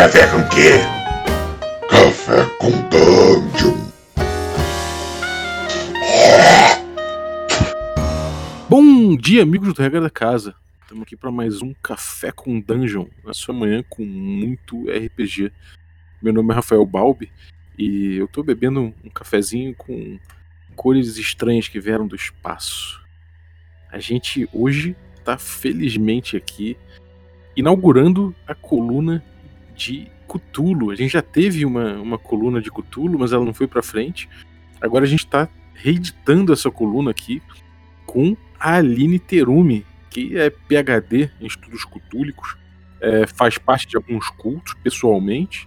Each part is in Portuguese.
Café com quê? Café com Dungeon. Bom dia, amigos do Regra da Casa. Estamos aqui para mais um Café com Dungeon, na sua manhã com muito RPG. Meu nome é Rafael Balbi e eu estou bebendo um cafezinho com cores estranhas que vieram do espaço. A gente hoje está felizmente aqui inaugurando a coluna de Cthulhu. A gente já teve uma, uma coluna de Cthulhu, mas ela não foi para frente. Agora a gente está reeditando essa coluna aqui com a Aline Terumi, que é PhD em estudos cutúlicos, é, faz parte de alguns cultos pessoalmente,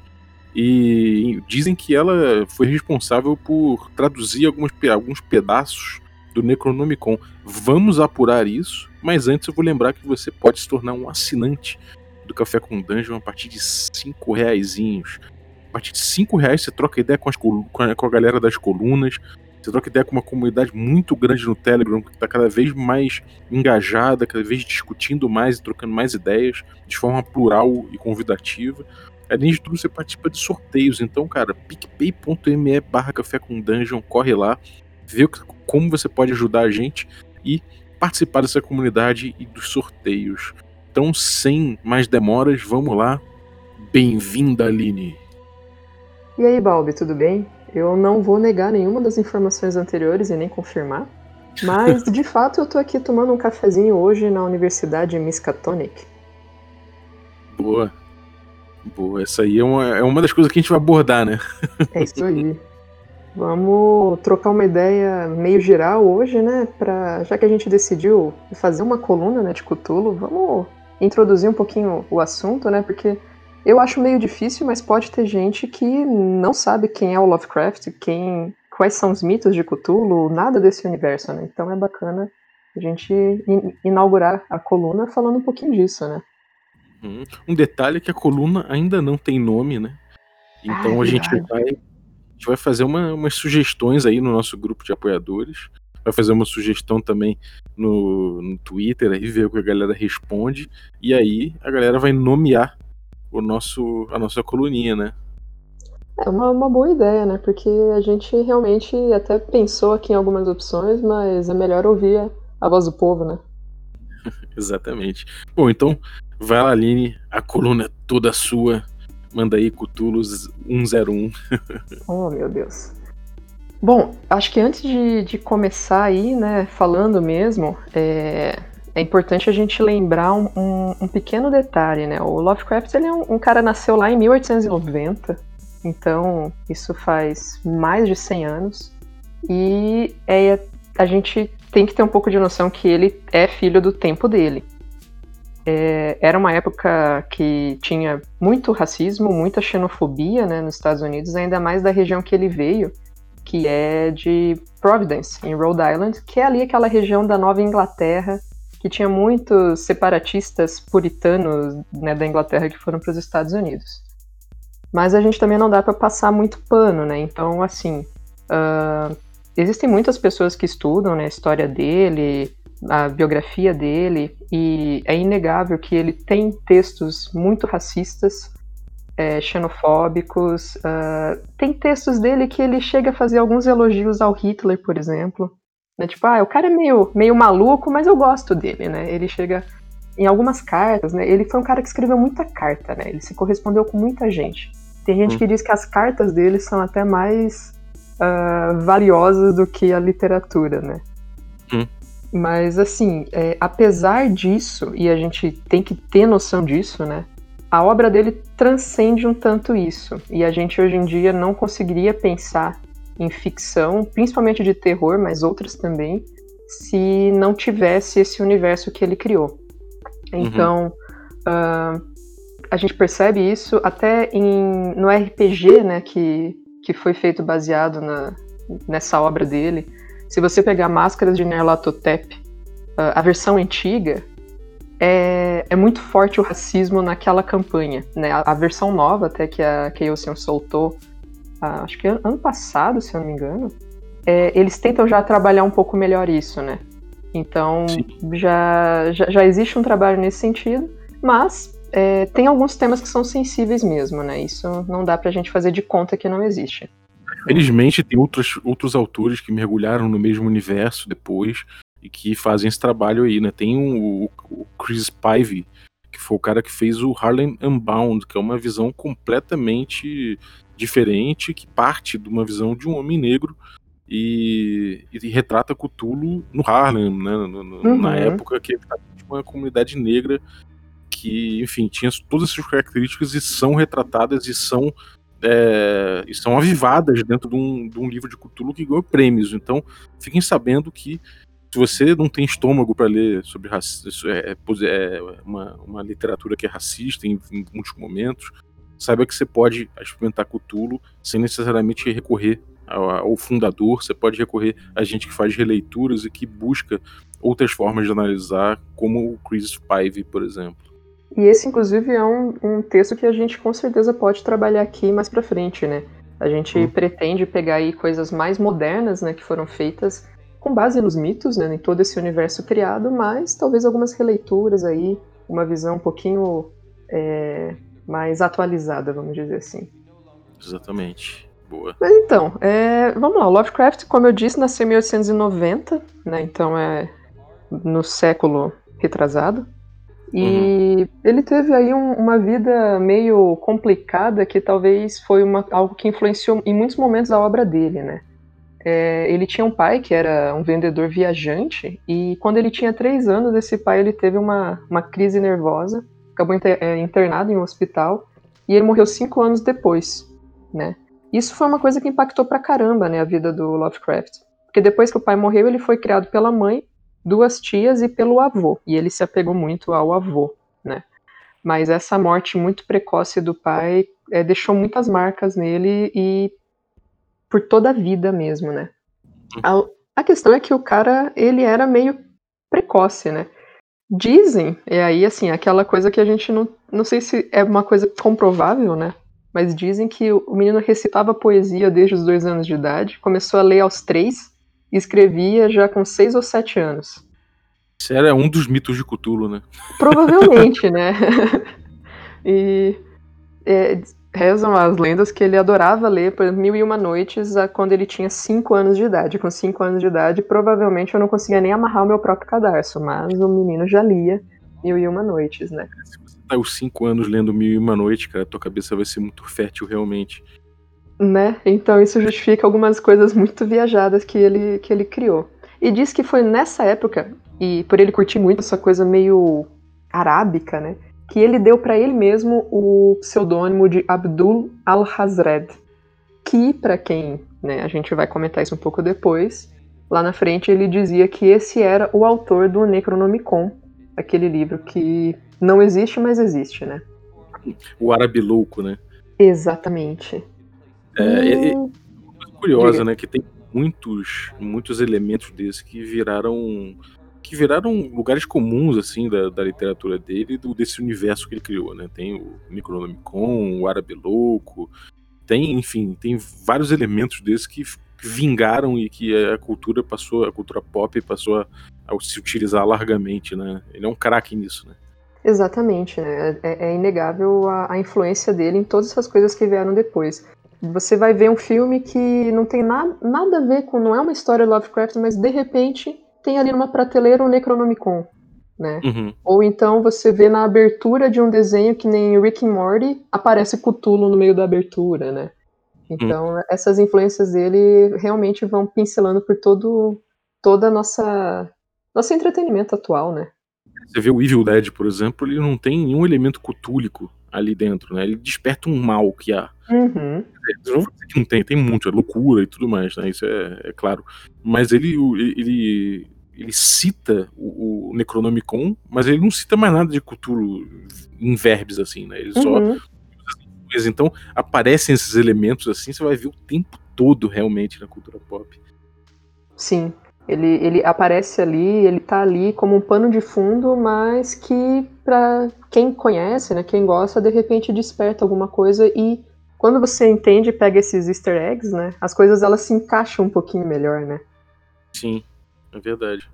e dizem que ela foi responsável por traduzir alguns, alguns pedaços do Necronomicon. Vamos apurar isso, mas antes eu vou lembrar que você pode se tornar um assinante do Café com Dungeon a partir de 5 reais. A partir de 5 reais você troca ideia com, as, com, a, galera das colunas, você troca ideia com uma comunidade muito grande no Telegram, que está cada vez mais engajada, cada vez discutindo mais e trocando mais ideias, de forma plural e convidativa. Além de tudo, você participa de sorteios. Então, cara, picpay.me barra café com dungeon, corre lá, vê como você pode ajudar a gente e participar dessa comunidade e dos sorteios. Então, sem mais demoras, vamos lá. Bem-vinda, Aline. E aí, Balbi, tudo bem? Eu não vou negar nenhuma das informações anteriores e nem confirmar, mas de fato eu tô aqui tomando um cafezinho hoje na Universidade Miskatonic. Boa. Boa, essa aí é uma, é uma das coisas que a gente vai abordar, né? É isso aí. Vamos trocar uma ideia meio geral hoje, né? Pra, já que a gente decidiu fazer uma coluna né, de Cthulhu, vamos introduzir um pouquinho o assunto, né? Porque eu acho meio difícil, mas pode ter gente que não sabe quem é o Lovecraft, quem, quais são os mitos de Cthulhu, nada desse universo, né? Então é bacana a gente inaugurar a coluna falando um pouquinho disso, né? Uhum. Um detalhe é que a coluna ainda não tem nome, né? Então ah, a gente vai, a gente vai fazer uma, umas sugestões aí no nosso grupo de apoiadores. Vai fazer uma sugestão também no, no Twitter aí, ver o que a galera responde. E aí a galera vai nomear o nosso, a nossa coluninha, né? É uma, uma boa ideia, né? Porque a gente realmente até pensou aqui em algumas opções, mas é melhor ouvir a, a voz do povo, né? Exatamente. Bom, então, vai lá, Aline, a coluna é toda sua. Manda aí Cutulos 101. oh, meu Deus. Bom, acho que antes de, de começar aí, né, falando mesmo, é, é importante a gente lembrar um, um, um, pequeno detalhe, né? O Lovecraft ele é um, um, cara nasceu lá em 1890, então isso faz mais de 100 anos e é, a gente tem que ter um pouco de noção que ele é filho do tempo dele. É, era uma época que tinha muito racismo, muita xenofobia né, nos Estados Unidos, ainda mais da região que ele veio, que é de Providence, em Rhode Island, que é ali aquela região da Nova Inglaterra que tinha muitos separatistas puritanos né, da Inglaterra que foram para os Estados Unidos. Mas a gente também não dá para passar muito pano, né? Então, assim, uh, existem muitas pessoas que estudam né, a história dele, a biografia dele, e é inegável que ele tem textos muito racistas, é, xenofóbicos. Uh, tem textos dele que ele chega a fazer alguns elogios ao Hitler, por exemplo. Né? Tipo, ah, o cara é meio, meio maluco, mas eu gosto dele, né? Ele chega em algumas cartas, né? Ele foi um cara que escreveu muita carta, né? Ele se correspondeu com muita gente. Tem gente hum. que diz que as cartas dele são até mais uh, valiosas do que a literatura, né? Hum. Mas, assim, é, apesar disso, e a gente tem que ter noção disso, né? A obra dele transcende um tanto isso. E a gente hoje em dia não conseguiria pensar em ficção, principalmente de terror, mas outras também, se não tivesse esse universo que ele criou. Uhum. Então, uhum. uh, a gente percebe isso até em, no RPG, né, que, que foi feito baseado na, nessa obra dele. Se você pegar Máscaras de Nerlatotep, uh, a versão antiga, é, é, muito forte o racismo naquela campanha. Né? A, a versão nova, até que a Chaosium soltou acho que ano passado, se eu não me engano, é, eles tentam já trabalhar um pouco melhor isso, né? Então já, já, já, existe um trabalho nesse sentido, mas é, tem alguns temas que são sensíveis mesmo, né? Isso não dá pra gente fazer de conta que não existe. Felizmente tem outros, outros autores que mergulharam no mesmo universo depois e que fazem esse trabalho aí, né? Tem um, o Chris Pive, que foi o cara que fez o Harlem Unbound, que é uma visão completamente diferente, que parte de uma visão de um homem negro e, e retrata Cthulhu no Harlem, né? No, no, uhum. Na época que uma comunidade negra que, enfim, tinha todas as suas características e são retratadas e são é, e são avivadas dentro de um, de um livro de Cthulhu que ganhou prêmios. Então, fiquem sabendo que se você não tem estômago para ler sobre racismo, é, é, é, uma, uma literatura que é racista em, em, muitos momentos, saiba que você pode experimentar Cthulhu sem necessariamente recorrer ao, ao, fundador, você pode recorrer a gente que faz releituras e que busca outras formas de analisar, como o Chris Pive, por exemplo. E esse, inclusive, é um, um texto que a gente com certeza pode trabalhar aqui mais para frente, né? A gente uhum. pretende pegar aí coisas mais modernas, né, que foram feitas com base nos mitos, né, em todo esse universo criado, mas talvez algumas releituras aí, uma visão um pouquinho é, mais atualizada, vamos dizer assim. Exatamente. Boa. Mas então, é, vamos lá. Lovecraft, como eu disse, nasceu em 1890, né? Então é no século retrasado. E uhum. ele teve aí um, uma vida meio complicada que talvez foi uma, algo que influenciou em muitos momentos a obra dele, né? É, ele tinha um pai que era um vendedor viajante e quando ele tinha três anos, esse pai ele teve uma, uma crise nervosa, acabou é, internado em um hospital e ele morreu cinco anos depois, né? Isso foi uma coisa que impactou pra caramba, né, a vida do Lovecraft. Porque depois que o pai morreu, ele foi criado pela mãe duas tias e pelo avô, e ele se apegou muito ao avô, né? Mas essa morte muito precoce do pai é, deixou muitas marcas nele e por toda a vida mesmo, né? A, a questão é que o cara, ele era meio precoce, né? Dizem, e aí assim, aquela coisa que a gente não, não sei se é uma coisa comprovável, né? Mas dizem que o menino recitava poesia desde os dois anos de idade, começou a ler aos três, escrevia já com seis ou sete anos. Isso era um dos mitos de Cthulhu, né? Provavelmente, né? e é, rezam as lendas que ele adorava ler, por Mil e Uma Noites quando ele tinha cinco anos de idade. Com cinco anos de idade, provavelmente eu não conseguia nem amarrar o meu próprio cadarço, mas o menino já lia Mil e Uma Noites, né? Se você tá os cinco anos lendo Mil e Uma Noites, cara, tua cabeça vai ser muito fértil realmente. Né? Então isso justifica algumas coisas muito viajadas que ele, que ele criou. E diz que foi nessa época, e por ele curtir muito essa coisa meio arábica, né? Que ele deu para ele mesmo o pseudônimo de Abdul al-Hazred, que para quem, né, a gente vai comentar isso um pouco depois, lá na frente ele dizia que esse era o autor do Necronomicon, aquele livro que não existe, mas existe, né? O árabe louco, né? Exatamente. É, é, é curiosa, Diga. né? Que tem muitos, muitos elementos desses que viraram que viraram lugares comuns assim da, da literatura dele do desse universo que ele criou, né? Tem o Necronomicon, o Árabe Louco, tem, enfim, tem vários elementos desses que vingaram e que a cultura passou, a cultura pop passou a, a se utilizar largamente, né? Ele é um craque nisso, né? Exatamente, né? É, é inegável a, a, influência dele em todas essas coisas que vieram depois. Você vai ver um filme que não tem na, nada a ver com. Não é uma história Lovecraft, mas de repente tem ali numa prateleira um Necronomicon. Né? Uhum. Ou então você vê na abertura de um desenho que nem Rick and Morty, aparece Cthulhu no meio da abertura, né? Então, uhum. essas influências dele realmente vão pincelando por todo toda a nossa nosso entretenimento atual, né? Você vê o Evil Dead, por exemplo, ele não tem nenhum elemento cutúlico ali dentro, né? Ele desperta um mal que há. Uhum. Não tem, tem muito, é loucura e tudo mais, né? Isso é, é claro. Mas ele, ele, ele cita o, o, Necronomicon, mas ele não cita mais nada de Cthulhu em verbos, assim, né? Ele só. Uhum. Então aparecem esses elementos assim, você vai ver o tempo todo realmente na cultura pop. Sim. Ele, ele aparece ali, ele tá ali como um pano de fundo, mas que para quem conhece, né, quem gosta, de repente desperta alguma coisa e quando você entende e pega esses easter eggs, né, as coisas elas se encaixam um pouquinho melhor, né? Sim, é verdade.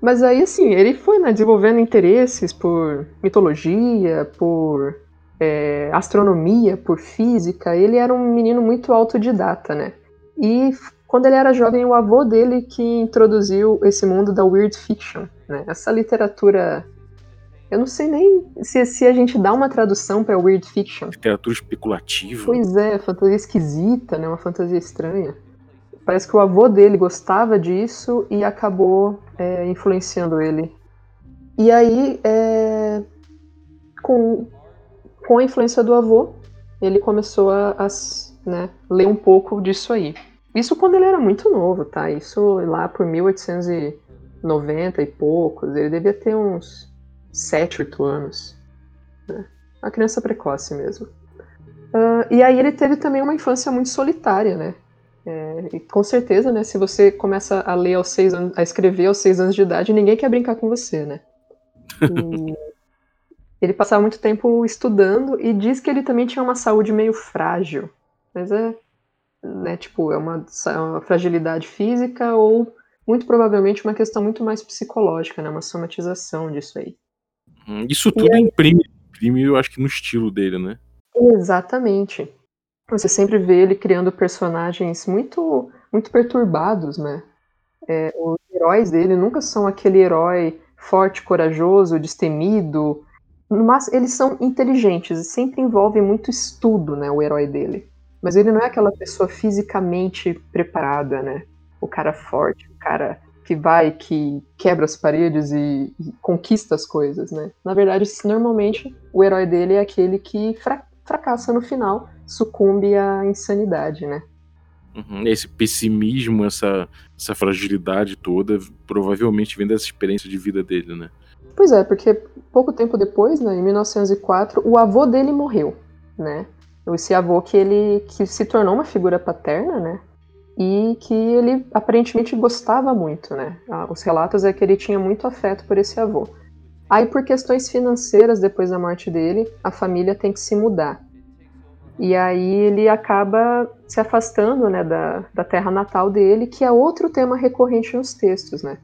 Mas aí, assim, ele foi né, desenvolvendo interesses por mitologia, por é, astronomia, por física. Ele era um menino muito autodidata, né? E quando ele era jovem, o avô dele que introduziu esse mundo da weird fiction, né? Essa literatura eu não sei nem se, se a gente dá uma tradução para weird fiction. Literatura especulativa. Pois é, fantasia esquisita, né? Uma fantasia estranha. Parece que o avô dele gostava disso e acabou é, influenciando ele. E aí, é, com, com a influência do avô, ele começou a, a né, ler um pouco disso aí. Isso quando ele era muito novo, tá? Isso lá por 1890 e poucos. Ele devia ter uns 7, 8 anos. Né? Uma criança precoce mesmo. Uh, e aí ele teve também uma infância muito solitária, né? É, e com certeza, né, se você começa a ler aos seis anos, a escrever aos seis anos de idade, ninguém quer brincar com você, né? E ele passava muito tempo estudando e diz que ele também tinha uma saúde meio frágil. Mas é, né, tipo, é uma, uma fragilidade física ou muito provavelmente uma questão muito mais psicológica, né, uma somatização disso aí. Hum, isso tudo imprime, imprime, eu acho que no estilo dele, né? Exatamente. Você sempre vê ele criando personagens muito, muito perturbados, né? É, os heróis dele nunca são aquele herói forte, corajoso, destemido, mas eles são inteligentes e sempre envolve muito estudo, né, o herói dele. Mas ele não é aquela pessoa fisicamente preparada, né? O cara forte, o cara que vai, que quebra as paredes e, e, conquista as coisas, né? Na verdade, normalmente o herói dele é aquele que fra fracassa no final, sucumbe à insanidade, né? Uhum, esse pessimismo, essa, essa fragilidade toda, provavelmente vem dessa experiência de vida dele, né? Pois é, porque pouco tempo depois, né, em 1904, o avô dele morreu, né? Esse avô que ele que se tornou uma figura paterna, né? e que ele aparentemente gostava muito, né? Os relatos é que ele tinha muito afeto por esse avô. Aí, por questões financeiras, depois da morte dele, a família tem que se mudar. E aí ele acaba se afastando né, da, da terra natal dele, que é outro tema recorrente nos textos, né?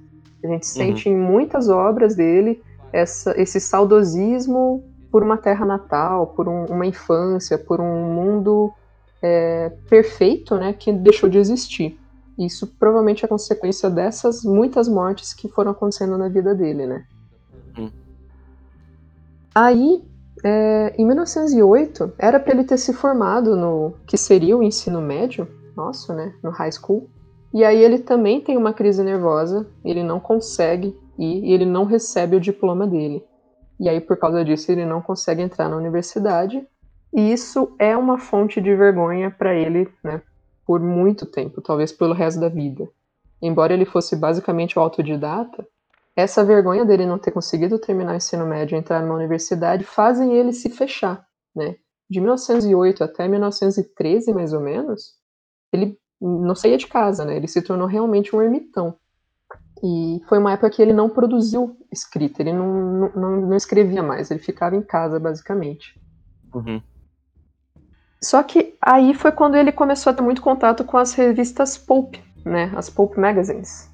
A gente uhum. sente uhum. em muitas obras dele essa, esse saudosismo por uma terra natal, por um, uma infância, por um mundo é, perfeito, né, que deixou de existir. Isso provavelmente é consequência dessas muitas mortes que foram acontecendo na vida dele, né? Hum. Aí, é, em 1908, era para ele ter se formado no que seria o ensino médio, nosso, né, no high school. E aí ele também tem uma crise nervosa, ele não consegue ir e ele não recebe o diploma dele. E aí, por causa disso, ele não consegue entrar na universidade e isso é uma fonte de vergonha para ele, né, por muito tempo, talvez pelo resto da vida. Embora ele fosse basicamente autodidata, essa vergonha dele não ter conseguido terminar o ensino médio e entrar numa universidade fazem ele se fechar, né? De 1908 até 1913, mais ou menos, ele não saía de casa, né? Ele se tornou realmente um ermitão. E foi uma época que ele não produziu escrita, ele não, não, não escrevia mais, ele ficava em casa, basicamente. Uhum. Só que aí foi quando ele começou a ter muito contato com as revistas pulp, né? As pulp magazines.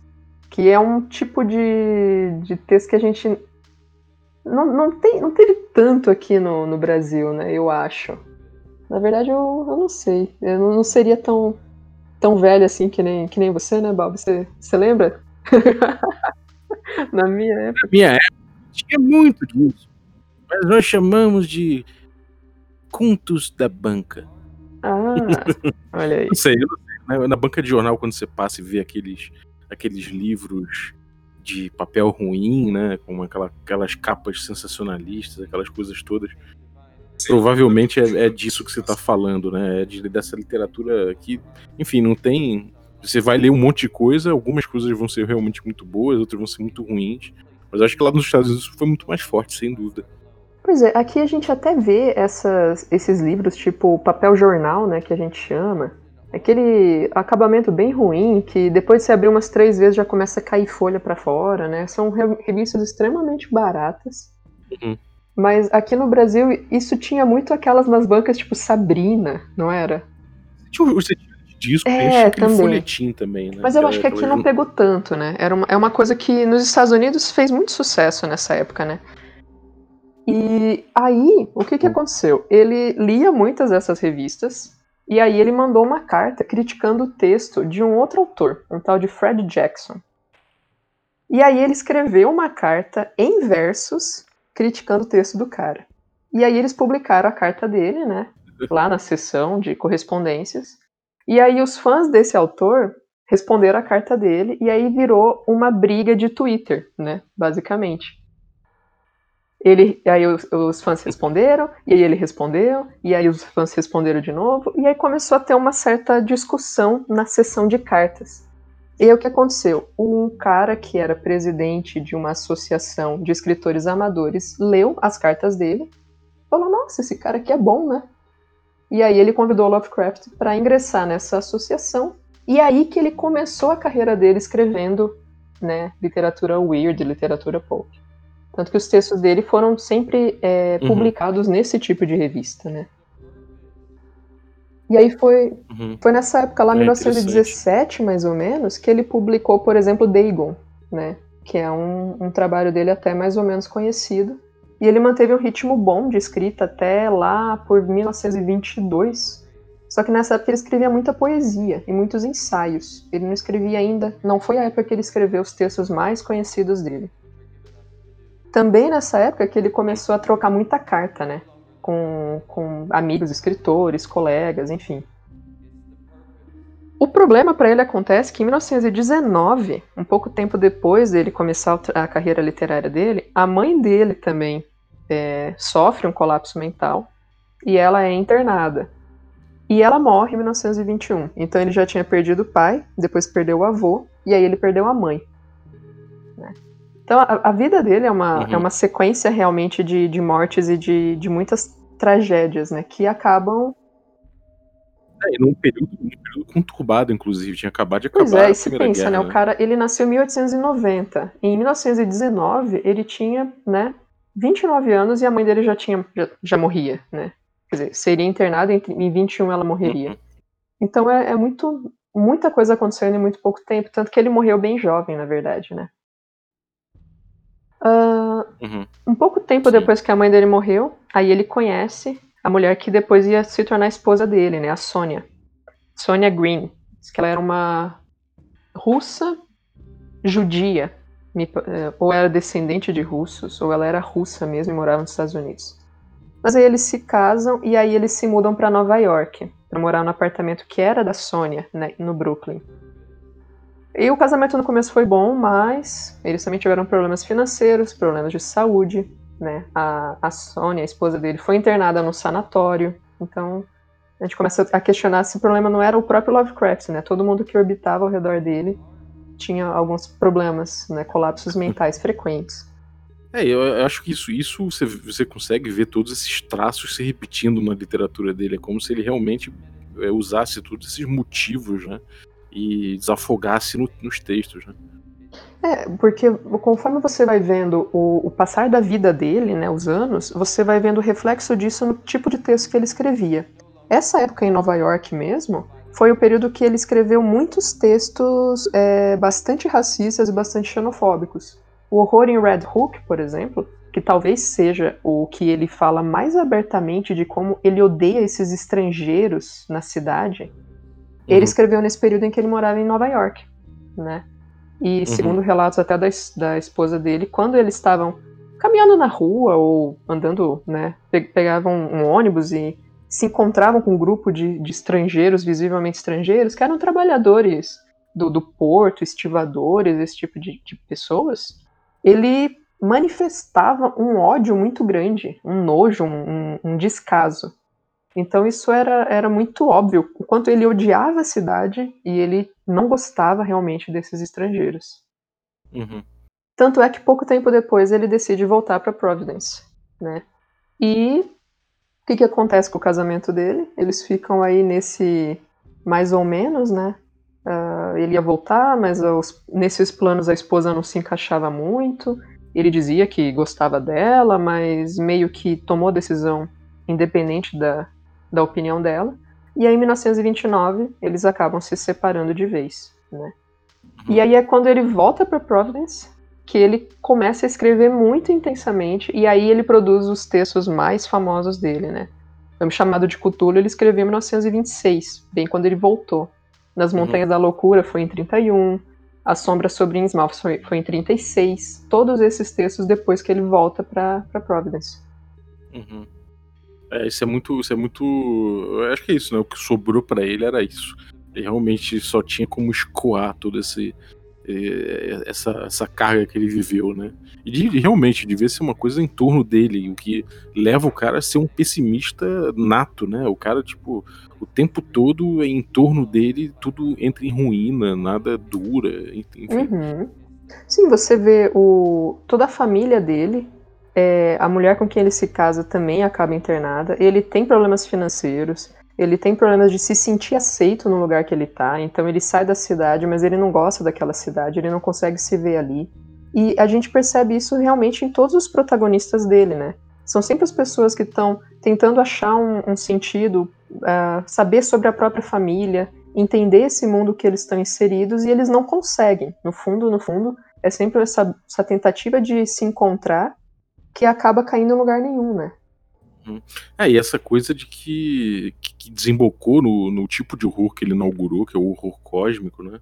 Que é um tipo de, de texto que a gente não, não, tem, não teve tanto aqui no, no Brasil, né? Eu acho. Na verdade, eu, eu não sei. Eu não seria tão, tão velho assim que nem, que nem você, né, Bob? Você, você lembra? Na minha época. Na minha época tinha muito disso. Mas nós chamamos de Contos da Banca. Ah, olha aí. Não sei, na, na banca de jornal, quando você passa e vê aqueles, aqueles livros de papel ruim, né? Com aquela, aquelas capas sensacionalistas, aquelas coisas todas. Sim. Provavelmente é, é, disso que você está falando, né? É de, dessa literatura que, enfim, não tem. Você vai ler um monte de coisa, algumas coisas vão ser realmente muito boas, outras vão ser muito ruins. Mas acho que lá nos Estados Unidos foi muito mais forte, sem dúvida. Pois é, aqui a gente até vê essas, esses livros, tipo papel jornal, né, que a gente chama. Aquele acabamento bem ruim, que depois de você abrir umas três vezes já começa a cair folha para fora, né? São revistas extremamente baratas. Uhum. Mas aqui no Brasil, isso tinha muito aquelas nas bancas, tipo Sabrina, não era? Você disco, É, também. folhetim também, né? Mas eu acho que aqui não pegou tanto, né? Era uma, é uma coisa que nos Estados Unidos fez muito sucesso nessa época, né? E aí, o que que aconteceu? Ele lia muitas dessas revistas, e aí ele mandou uma carta criticando o texto de um outro autor, um tal de Fred Jackson. E aí ele escreveu uma carta em versos criticando o texto do cara. E aí eles publicaram a carta dele, né? Lá na seção de correspondências. E aí os fãs desse autor responderam a carta dele e aí virou uma briga de Twitter, né? Basicamente. Ele, aí os, fãs responderam, e aí ele respondeu, e aí os fãs responderam de novo, e aí começou a ter uma certa discussão na sessão de cartas. E aí o que aconteceu? Um cara que era presidente de uma associação de escritores amadores leu as cartas dele, falou: Nossa, esse cara aqui é bom, né? E aí ele convidou Lovecraft para ingressar nessa associação. E aí que ele começou a carreira dele escrevendo, né, literatura weird, literatura pulp. Tanto que os textos dele foram sempre é, Uhum. publicados nesse tipo de revista, né? E aí foi, Uhum. foi nessa época lá, É 1917, mais ou menos, que ele publicou, por exemplo, Dagon, né? Que é um, um trabalho dele até mais ou menos conhecido. E ele manteve um ritmo bom de escrita até lá por 1922. Só que nessa época ele escrevia muita poesia e muitos ensaios. Ele não escrevia ainda, não foi a época que ele escreveu os textos mais conhecidos dele. Também nessa época que ele começou a trocar muita carta, né? Com, com amigos, escritores, colegas, enfim. O problema para ele acontece que em 1919, um pouco tempo depois dele começar a carreira literária dele, a mãe dele também é, sofre um colapso mental e ela é internada. E ela morre em 1921. Então ele já tinha perdido o pai, depois perdeu o avô, e aí ele perdeu a mãe. né? Então a, a vida dele é uma, Uhum. é uma sequência realmente de, de mortes e de, de muitas tragédias, né? Que acabam É, e num período, num período conturbado, inclusive, tinha acabado de Pois acabar é, a e se pensa, Guerra, né? O cara, ele nasceu em 1890. E em 1919, ele tinha, né, 29 anos e a mãe dele já tinha já, já morria, né? Quer dizer, seria internada e em 21 ela morreria. Uhum. Então é, é muito muita coisa acontecendo em muito pouco tempo, tanto que ele morreu bem jovem, na verdade, né? Uhum. um pouco tempo Sim. depois que a mãe dele morreu, aí ele conhece a mulher que depois ia se tornar a esposa dele, né? A Sônia. Sônia Green. Diz que ela era uma russa judia. eh, Ou era descendente de russos, ou ela era russa mesmo e morava nos Estados Unidos. Mas aí eles se casam e aí eles se mudam para Nova York, para morar no apartamento que era da Sônia, né, no Brooklyn. E o casamento no começo foi bom, mas eles também tiveram problemas financeiros, problemas de saúde, né? A, a Sônia, a esposa dele, foi internada no sanatório. Então a gente começa a questionar se o problema não era o próprio Lovecraft, né? Todo mundo que orbitava ao redor dele tinha alguns problemas, né? Colapsos mentais frequentes. É, eu acho que isso, isso você, você consegue ver todos esses traços se repetindo na literatura dele. É como se ele realmente é, usasse todos esses motivos, né? E desafogasse no- nos textos, né? É, porque conforme você vai vendo o, o passar da vida dele, né, os anos, você vai vendo o reflexo disso no tipo de texto que ele escrevia. Essa época em Nova York mesmo foi o período que ele escreveu muitos textos é, bastante racistas e bastante xenofóbicos. O Horror em Red Hook, por exemplo, que talvez seja o que ele fala mais abertamente de como ele odeia esses estrangeiros na cidade, ele Uhum. escreveu nesse período em que ele morava em Nova York, né? E Uhum. segundo relatos até da, da esposa dele, quando eles estavam caminhando na rua ou andando, né, pe- pegavam um ônibus e se encontravam com um grupo de, de estrangeiros, visivelmente estrangeiros, que eram trabalhadores do, do porto, estivadores, esse tipo de, de pessoas, ele manifestava um ódio muito grande, um nojo, um- um descaso. Então isso era, era muito óbvio, o quanto ele odiava a cidade e ele não gostava realmente desses estrangeiros. Uhum. Tanto é que pouco tempo depois ele decide voltar para Providence, né? E o que, que acontece com o casamento dele? Eles ficam aí nesse mais ou menos, né? Ah, ele ia voltar, mas nesses planos a esposa não se encaixava muito. Ele dizia que gostava dela, mas meio que tomou a decisão independente da, da opinião dela. E aí, em 1929, eles acabam se separando de vez, né? E aí é quando ele volta para Providence que ele começa a escrever muito intensamente e aí ele produz os textos mais famosos dele, né? O chamado de Cthulhu ele escreveu em 1926, bem quando ele voltou. Nas uhum. Montanhas uhum. da Loucura foi em 31, A Sombra sobre Innsmouth foi, foi em 36. Todos esses textos depois que ele volta para Providence. Uhum. É, isso é muito, isso é muito, eu acho que é isso, né? O que sobrou para ele era isso. Ele realmente só tinha como escoar todo esse essa, essa carga que ele viveu, né? E de, realmente devia ser uma coisa em torno dele, o que leva o cara a ser um pessimista nato, né? O cara, tipo, o tempo todo em torno dele tudo entra em ruína, nada dura, enfim. Uhum. Sim, você vê o toda a família dele, é, a mulher com quem ele se casa também acaba internada, ele tem problemas financeiros, ele tem problemas de se sentir aceito no lugar que ele tá, então ele sai da cidade, mas ele não gosta daquela cidade, ele não consegue se ver ali. E a gente percebe isso realmente em todos os protagonistas dele, né? São sempre as pessoas que estão tentando achar um, um sentido, uh, saber sobre a própria família, entender esse mundo que eles estão inseridos e eles não conseguem. No fundo, no fundo, é sempre essa, essa tentativa de se encontrar que acaba caindo em lugar nenhum, né? Uhum. É, e essa coisa de que, que desembocou no, no tipo de horror que ele inaugurou, que é o horror cósmico, né?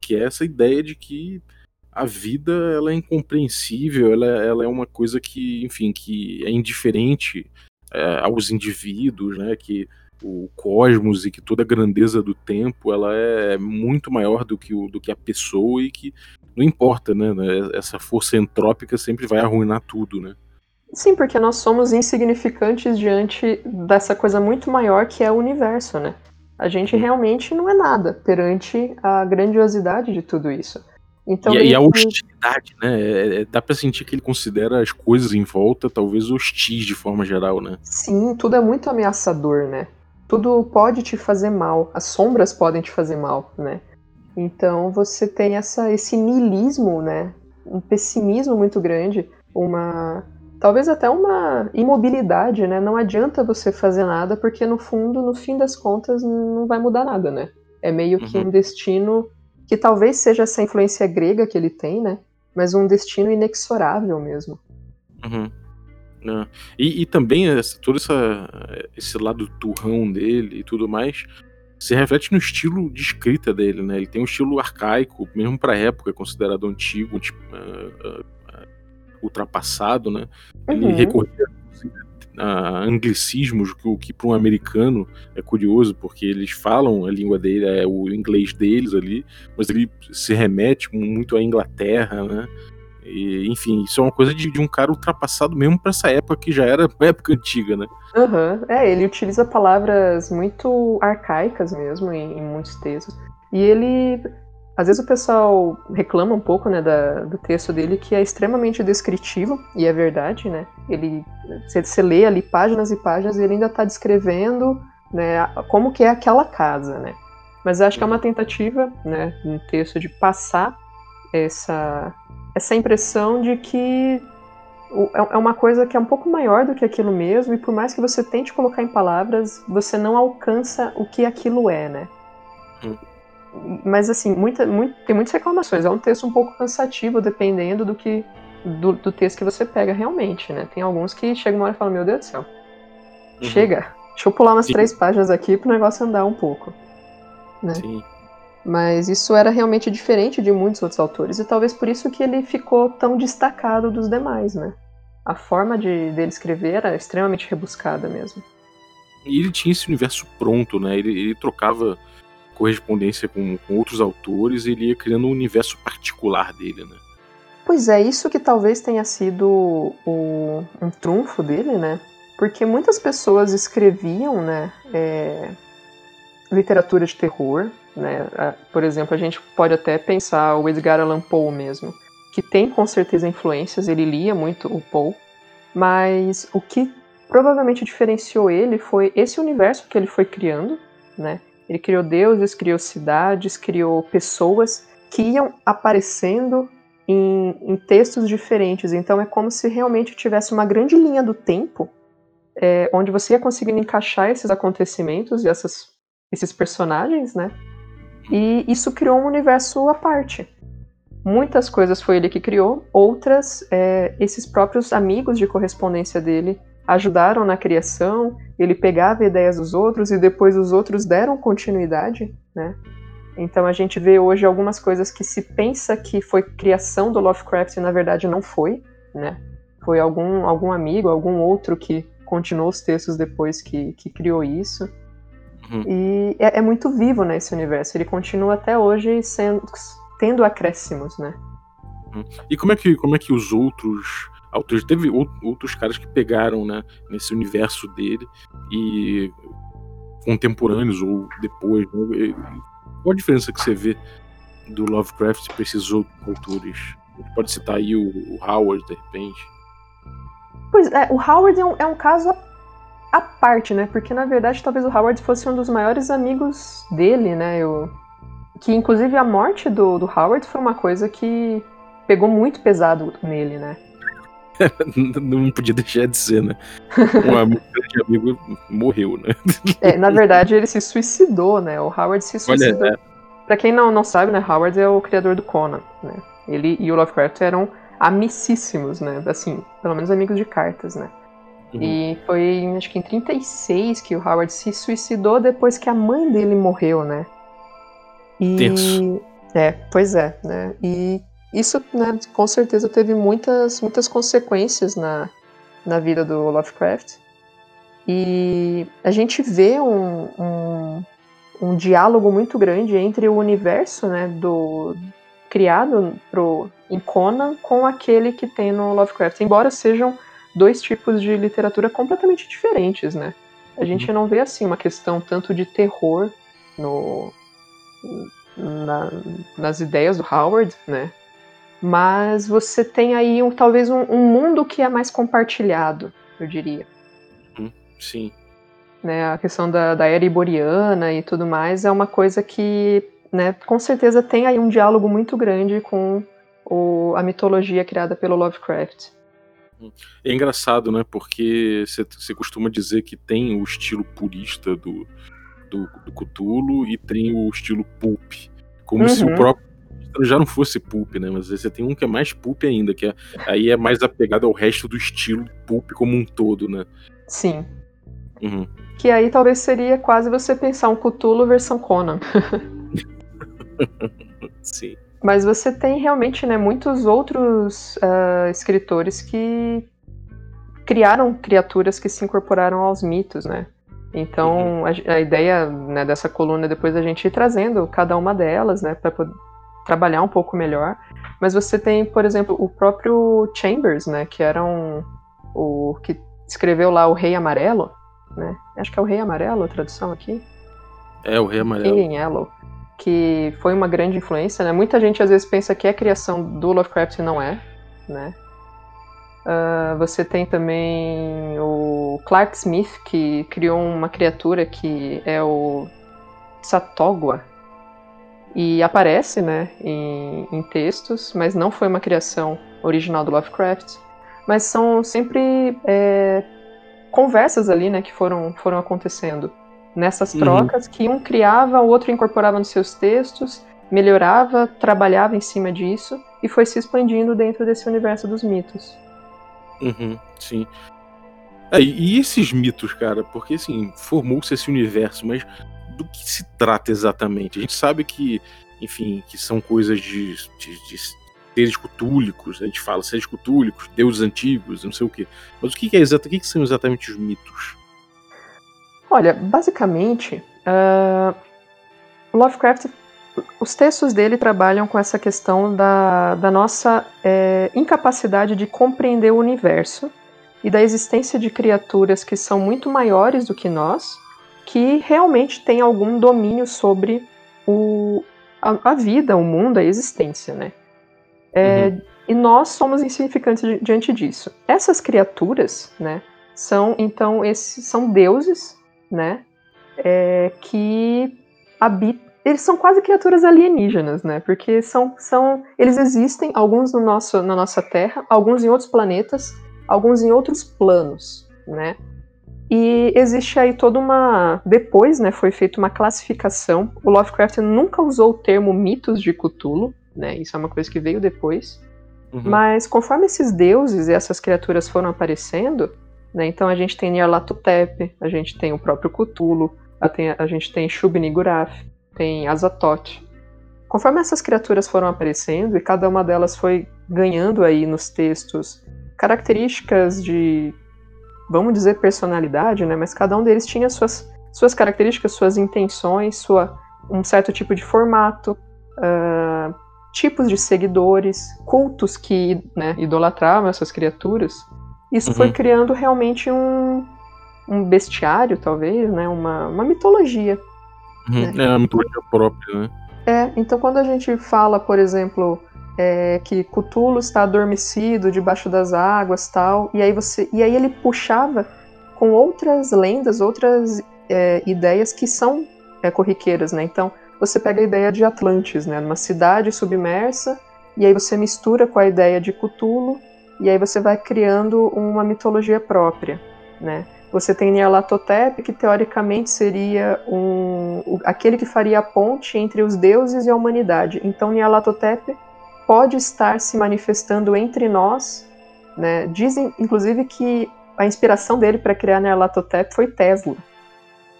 Que é essa ideia de que a vida ela é incompreensível, ela, ela é uma coisa que, enfim, que é indiferente é, aos indivíduos, né? Que o cosmos e que toda a grandeza do tempo ela é muito maior do que, o, do que a pessoa e que não importa, né? Essa força entrópica sempre vai arruinar tudo, né? Sim, porque nós somos insignificantes diante dessa coisa muito maior que é o universo, né? A gente realmente não é nada perante a grandiosidade de tudo isso. Então, e, ele... e a hostilidade, né? É, é, dá pra sentir que ele considera as coisas em volta talvez hostis de forma geral, né? Sim, tudo é muito ameaçador, né? Tudo pode te fazer mal, as sombras podem te fazer mal, né? Então você tem essa, esse niilismo, né? Um pessimismo muito grande, uma talvez até uma imobilidade, né? Não adianta você fazer nada, porque no fundo, no fim das contas, não vai mudar nada, né? É meio que uhum. um destino que talvez seja essa influência grega que ele tem, né? Mas um destino inexorável mesmo. Uhum. É. E, e, também essa, todo essa, esse lado turrão dele e tudo mais se reflete no estilo de escrita dele, né? Ele tem um estilo arcaico, mesmo para a época, considerado antigo, tipo, uh, uh, ultrapassado, né? Ele uhum. recorria a anglicismos, que, que para um americano é curioso, porque eles falam a língua dele, é o inglês deles ali, mas ele se remete muito à Inglaterra, né? E, enfim, isso é uma coisa de, de um cara ultrapassado mesmo para essa época que já era época antiga, né? Uhum. É, ele utiliza palavras muito arcaicas mesmo em, em muitos textos. E ele às vezes o pessoal reclama um pouco, né, da, do texto dele, que é extremamente descritivo, e é verdade, né? Ele, você, lê ali páginas e páginas e ele ainda está descrevendo, né, como que é aquela casa, né? Mas acho que é uma tentativa, né, no texto de passar essa, essa impressão de que é, é uma coisa que é um pouco maior do que aquilo mesmo, e por mais que você tente colocar em palavras, você não alcança o que aquilo é, né? Hum mas assim, muita, muito, tem muitas reclamações. É um texto um pouco cansativo, dependendo do que do, do, texto que você pega realmente, né? Tem alguns que chegam uma hora e falam, meu Deus do céu. Uhum. Chega, deixa eu pular umas Sim. três páginas aqui pro negócio andar um pouco. Né? Sim. Mas isso era realmente diferente de muitos outros autores, e talvez por isso que ele ficou tão destacado dos demais, né? A forma de, dele escrever era extremamente rebuscada mesmo. E ele tinha esse universo pronto, né? Ele, ele trocava correspondência com, com outros autores, ele ia criando um universo particular dele, né? Pois é, isso que talvez tenha sido o, um trunfo dele, né? Porque muitas pessoas escreviam, né, é, literatura de terror, né? Por exemplo, a gente pode até pensar o Edgar Allan Poe mesmo, que tem com certeza influências, ele lia muito o Poe, mas o que provavelmente diferenciou ele foi esse universo que ele foi criando, né? Ele criou deuses, criou cidades, criou pessoas que iam aparecendo em, em textos diferentes. Então é como se realmente tivesse uma grande linha do tempo, é, onde você ia conseguindo encaixar esses acontecimentos e essas esses personagens, né? E isso criou um universo à parte. Muitas coisas foi ele que criou, outras, é, esses próprios amigos de correspondência dele ajudaram na criação, ele pegava ideias dos outros e depois os outros deram continuidade, né? Então a gente vê hoje algumas coisas que se pensa que foi criação do Lovecraft e na verdade não foi, né? Foi algum, algum amigo, algum outro que continuou os textos depois que, que criou isso. Uhum. E é, é, muito vivo nesse universo. Ele continua até hoje sendo, tendo acréscimos, né? Uhum. E como é que, como é que os outros autores. Teve outros caras que pegaram né, nesse universo dele e contemporâneos ou depois. Né, qual a diferença que você vê do Lovecraft para esses outros autores? Pode citar aí o, Howard, de repente. Pois é, o Howard é um, é um caso à parte, né? Porque na verdade talvez o Howard fosse um dos maiores amigos dele, né? Eu, que inclusive a morte do, do Howard foi uma coisa que pegou muito pesado nele, né? não podia deixar de ser, né? Um amigo, amigo morreu, né? É, na verdade, ele se suicidou, né? O Howard se suicidou. Olha, é. Pra quem não, não sabe, né? Howard é o criador do Conan, né? Ele e o Lovecraft eram amicíssimos, né? Assim, pelo menos amigos de cartas, né? Uhum. E foi, acho que em 36 que o Howard se suicidou depois que a mãe dele morreu, né? E... Tenso. É, pois é, né? E isso, né, com certeza teve muitas, muitas consequências na, na vida do Lovecraft. E a gente vê um, um, um diálogo muito grande entre o universo né, do, criado pro, em Conan com aquele que tem no Lovecraft, embora sejam dois tipos de literatura completamente diferentes, né? A gente uhum. não vê assim uma questão tanto de terror no, na, nas ideias do Howard, né? Mas você tem aí um, talvez um, um, mundo que é mais compartilhado, eu diria. Hum, sim. Né, a questão da, da era iboriana e tudo mais é uma coisa que, né, com certeza tem aí um diálogo muito grande com o, a mitologia criada pelo Lovecraft. Hum. É engraçado, né? Porque você costuma dizer que tem o estilo purista do, do, do Cthulhu e tem o estilo pulp. Como uhum. se o próprio já não fosse pulp, né? Mas você tem um que é mais pulp ainda, que é, aí é mais apegado ao resto do estilo pulp como um todo, né? Sim. Uhum. Que aí talvez seria quase você pensar um Cthulhu versão Conan. Sim. Mas você tem realmente né, muitos outros uh, escritores que criaram criaturas que se incorporaram aos mitos, né? Então, uhum. a, a, ideia né, dessa coluna depois a gente ir trazendo cada uma delas, né, para trabalhar um pouco melhor. Mas você tem, por exemplo, o próprio Chambers, né, que era um o que escreveu lá o Rei Amarelo, né? Acho que é o Rei Amarelo a tradução aqui. É o Rei Amarelo. King Yellow, que foi uma grande influência, né? Muita gente às vezes pensa que é criação do Lovecraft e não é, né? Uh, você tem também o Clark Smith, que criou uma criatura que é o Satogwa, e aparece, né, em, em, textos, mas não foi uma criação original do Lovecraft. Mas são sempre é, conversas ali, né, que foram, foram acontecendo nessas uhum. trocas, uhum. que um criava, o outro incorporava nos seus textos, melhorava, trabalhava em cima disso e foi se expandindo dentro desse universo dos mitos. Uhum, sim. É, e esses mitos, cara, porque assim, formou-se esse universo, mas do que se trata exatamente. A gente sabe que, enfim, que são coisas de, de, de seres cutúlicos, a gente fala seres cutúlicos, deuses antigos, não sei o quê. Mas o que, é exato, o que, são exatamente os mitos? Olha, basicamente, uh, Lovecraft, os textos dele trabalham com essa questão da, da nossa é, incapacidade de compreender o universo e da existência de criaturas que são muito maiores do que nós que realmente tem algum domínio sobre o, a, a vida, o mundo, a existência, né? É, uhum. E nós somos insignificantes diante disso. Essas criaturas, né, são então esses são deuses, né, é, que habitam. Eles são quase criaturas alienígenas, né? Porque são, são eles existem alguns no nosso, na nossa Terra, alguns em outros planetas, alguns em outros planos, né? E existe aí toda uma. Depois, né, foi feita uma classificação. O Lovecraft nunca usou o termo mitos de Cthulhu, né? Isso é uma coisa que veio depois. Uhum. Mas conforme esses deuses e essas criaturas foram aparecendo, né, então a gente tem Nyarlathotep, a gente tem o próprio Cthulhu, a, tem, a gente tem Shub-Niggurath, tem Azathoth. Conforme essas criaturas foram aparecendo e cada uma delas foi ganhando aí nos textos características de, vamos dizer, personalidade, né? Mas cada um deles tinha suas, suas características, suas intenções, sua, um certo tipo de formato, uh, tipos de seguidores, cultos que né, idolatravam essas criaturas. Isso uhum. foi criando realmente um, um bestiário, talvez, né? Uma, uma mitologia. Uhum. Né? É a mitologia própria, né? É, então quando a gente fala, por exemplo, é, que Cthulhu está adormecido debaixo das águas, tal, e aí você, e aí ele puxava com outras lendas, outras é, ideias que são é, corriqueiras, né? Então você pega a ideia de Atlantis, né? Uma cidade submersa, e aí você mistura com a ideia de Cthulhu, e aí você vai criando uma mitologia própria, né? Você tem Nyarlathotep, que teoricamente seria um, aquele que faria a ponte entre os deuses e a humanidade. Então Nyarlathotep pode estar se manifestando entre nós. Né? Dizem, inclusive, que a inspiração dele para criar Nyarlathotep foi Tesla.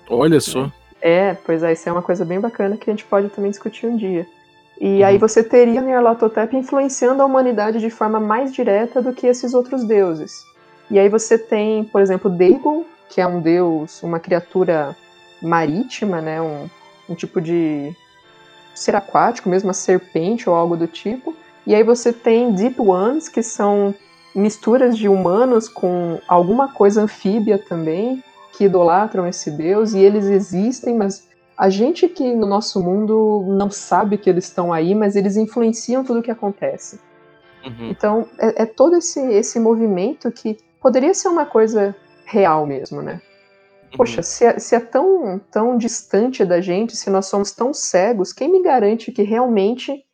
Olha só. É, pois é, isso é uma coisa bem bacana que a gente pode também discutir um dia. E uhum. aí você teria Nyarlathotep influenciando a humanidade de forma mais direta do que esses outros deuses. E aí você tem, por exemplo, Dagon, que é um deus, uma criatura marítima, né? Um, um tipo de ser aquático, mesmo uma serpente ou algo do tipo. E aí você tem Deep Ones, que são misturas de humanos com alguma coisa anfíbia também, que idolatram esse deus, e eles existem, mas a gente que no nosso mundo não sabe que eles estão aí, mas eles influenciam tudo o que acontece. Uhum. Então, é, é, todo esse, esse movimento que poderia ser uma coisa real mesmo, né? Poxa, se é, se é, tão, tão distante da gente, se nós somos tão cegos, quem me garante que realmente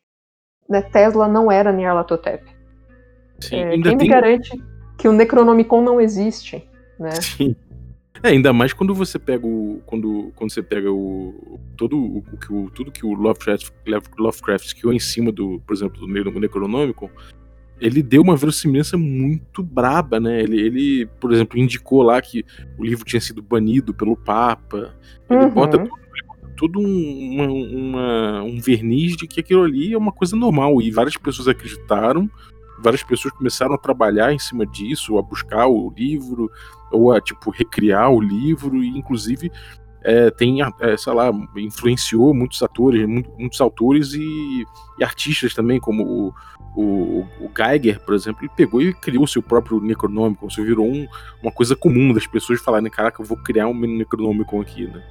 né, Tesla não era Nyarlathotep? Sim, é, quem tem... me garante que o Necronomicon não existe, né? Sim. É, ainda mais quando você pega o. Quando, quando você pega o. Todo o, o, tudo que o Lovecraft, Lovecraft criou em cima do, por exemplo, do Necronomicon, ele deu uma verossimilhança muito braba, né? Ele, ele, por exemplo, indicou lá que o livro tinha sido banido pelo Papa. Ele uhum. bota tudo, todo um, uma, uma, um verniz de que aquilo ali é uma coisa normal. E várias pessoas acreditaram, várias pessoas começaram a trabalhar em cima disso, a buscar o livro, ou a, tipo, recriar o livro, e inclusive é, tem, é, sei lá, influenciou muitos atores, muitos autores e, e artistas também, como o, o, o, Geiger, por exemplo, ele pegou e criou seu próprio Necronômico, isso virou um, uma coisa comum das pessoas falarem, caraca, eu vou criar um Necronômico aqui, né?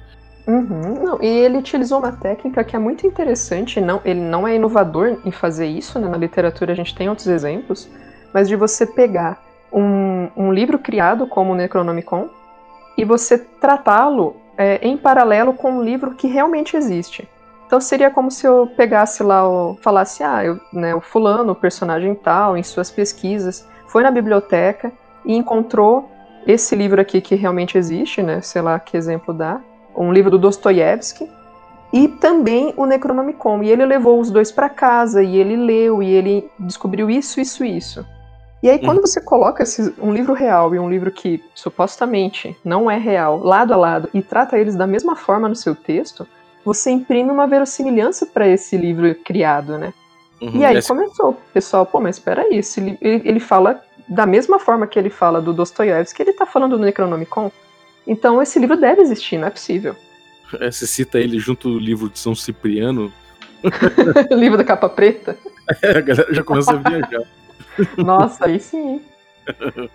Uhum, não, e ele utilizou uma técnica que é muito interessante, não, ele não é inovador em fazer isso, né? na literatura a gente tem outros exemplos, mas de você pegar um, um livro criado como o Necronomicon e você tratá-lo é, em paralelo com um livro que realmente existe. Então seria como se eu pegasse lá, o, falasse, ah, eu, né, o fulano, o personagem tal, em suas pesquisas, foi na biblioteca e encontrou esse livro aqui que realmente existe, né, sei lá que exemplo dá, um livro do Dostoiévski, e também o Necronomicon. E ele levou os dois para casa, e ele leu, e ele descobriu isso, isso, isso. E aí, quando uhum. você coloca esse, um livro real e um livro que supostamente não é real, lado a lado, e trata eles da mesma forma no seu texto, você imprime uma verossimilhança para esse livro criado, né? Uhum, e aí esse... começou, pessoal, pô, mas espera aí, ele, ele fala da mesma forma que ele fala do Dostoiévski, ele tá falando do Necronomicon. Então esse livro deve existir, não é possível. É, você cita ele junto do livro de São Cipriano. livro da capa preta. É, a galera já começa a viajar. Nossa, aí sim.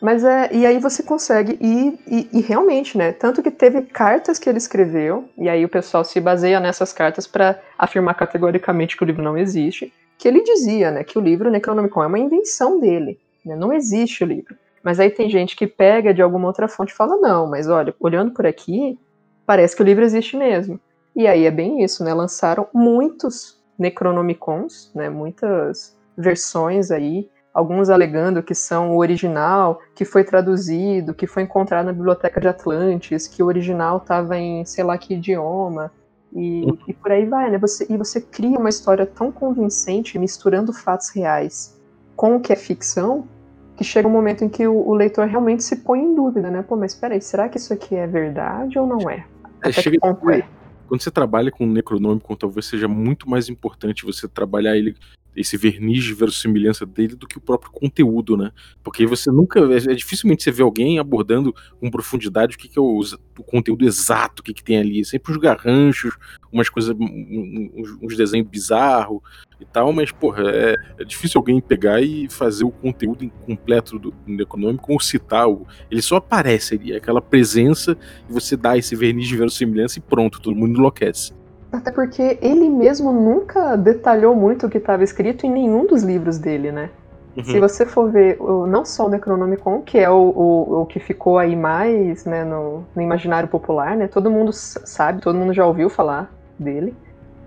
Mas é, e aí você consegue, e, e, e, realmente, né? Tanto que teve cartas que ele escreveu, e aí o pessoal se baseia nessas cartas para afirmar categoricamente que o livro não existe, que ele dizia, né, que o livro Necronomicon é uma invenção dele, né, não existe o livro. Mas aí tem gente que pega de alguma outra fonte e fala, não, mas olha, olhando por aqui, parece que o livro existe mesmo. E aí é bem isso, né? Lançaram muitos Necronomicons, né? Muitas versões aí alguns alegando que são o original, que foi traduzido, que foi encontrado na biblioteca de Atlantis, que o original estava em sei lá que idioma. E, uhum. e, por aí vai, né? Você, e você cria uma história tão convincente, misturando fatos reais com o que é ficção, que chega um momento em que o, o leitor realmente se põe em dúvida, né? Pô, mas peraí, será que isso aqui é verdade ou não é? é Até chega que ponto é? Quando você trabalha com um necronômico, talvez seja muito mais importante você trabalhar ele esse verniz de verossimilhança dele do que o próprio conteúdo, né? Porque você nunca. É, é dificilmente você vê alguém abordando com profundidade o que, que é o, o conteúdo exato, o que, que tem ali. É sempre os garranchos, umas coisas. uns, uns desenhos bizarros e tal, mas, porra, é, é, difícil alguém pegar e fazer o conteúdo completo do, do econômico ou citar. Ele só aparece ali, aquela presença, e você dá esse verniz de verossimilhança e pronto, todo mundo enlouquece. Até porque ele mesmo nunca detalhou muito o que estava escrito em nenhum dos livros dele, né? Uhum. Se você for ver não só o Necronomicon, que é o, o, o que ficou aí mais né, no, no, imaginário popular, né? Todo mundo sabe, todo mundo já ouviu falar dele.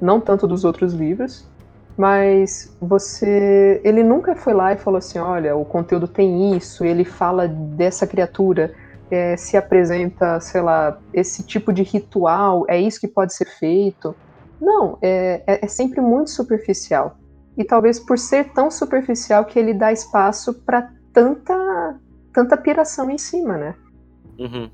Não tanto dos outros livros. Mas você. Ele nunca foi lá e falou assim: olha, o conteúdo tem isso, ele fala dessa criatura é, se apresenta, sei lá, esse tipo de ritual, é isso que pode ser feito. Não, é, é, é sempre muito superficial. E talvez por ser tão superficial que ele dá espaço para tanta, tanta piração em cima, né? Uhum.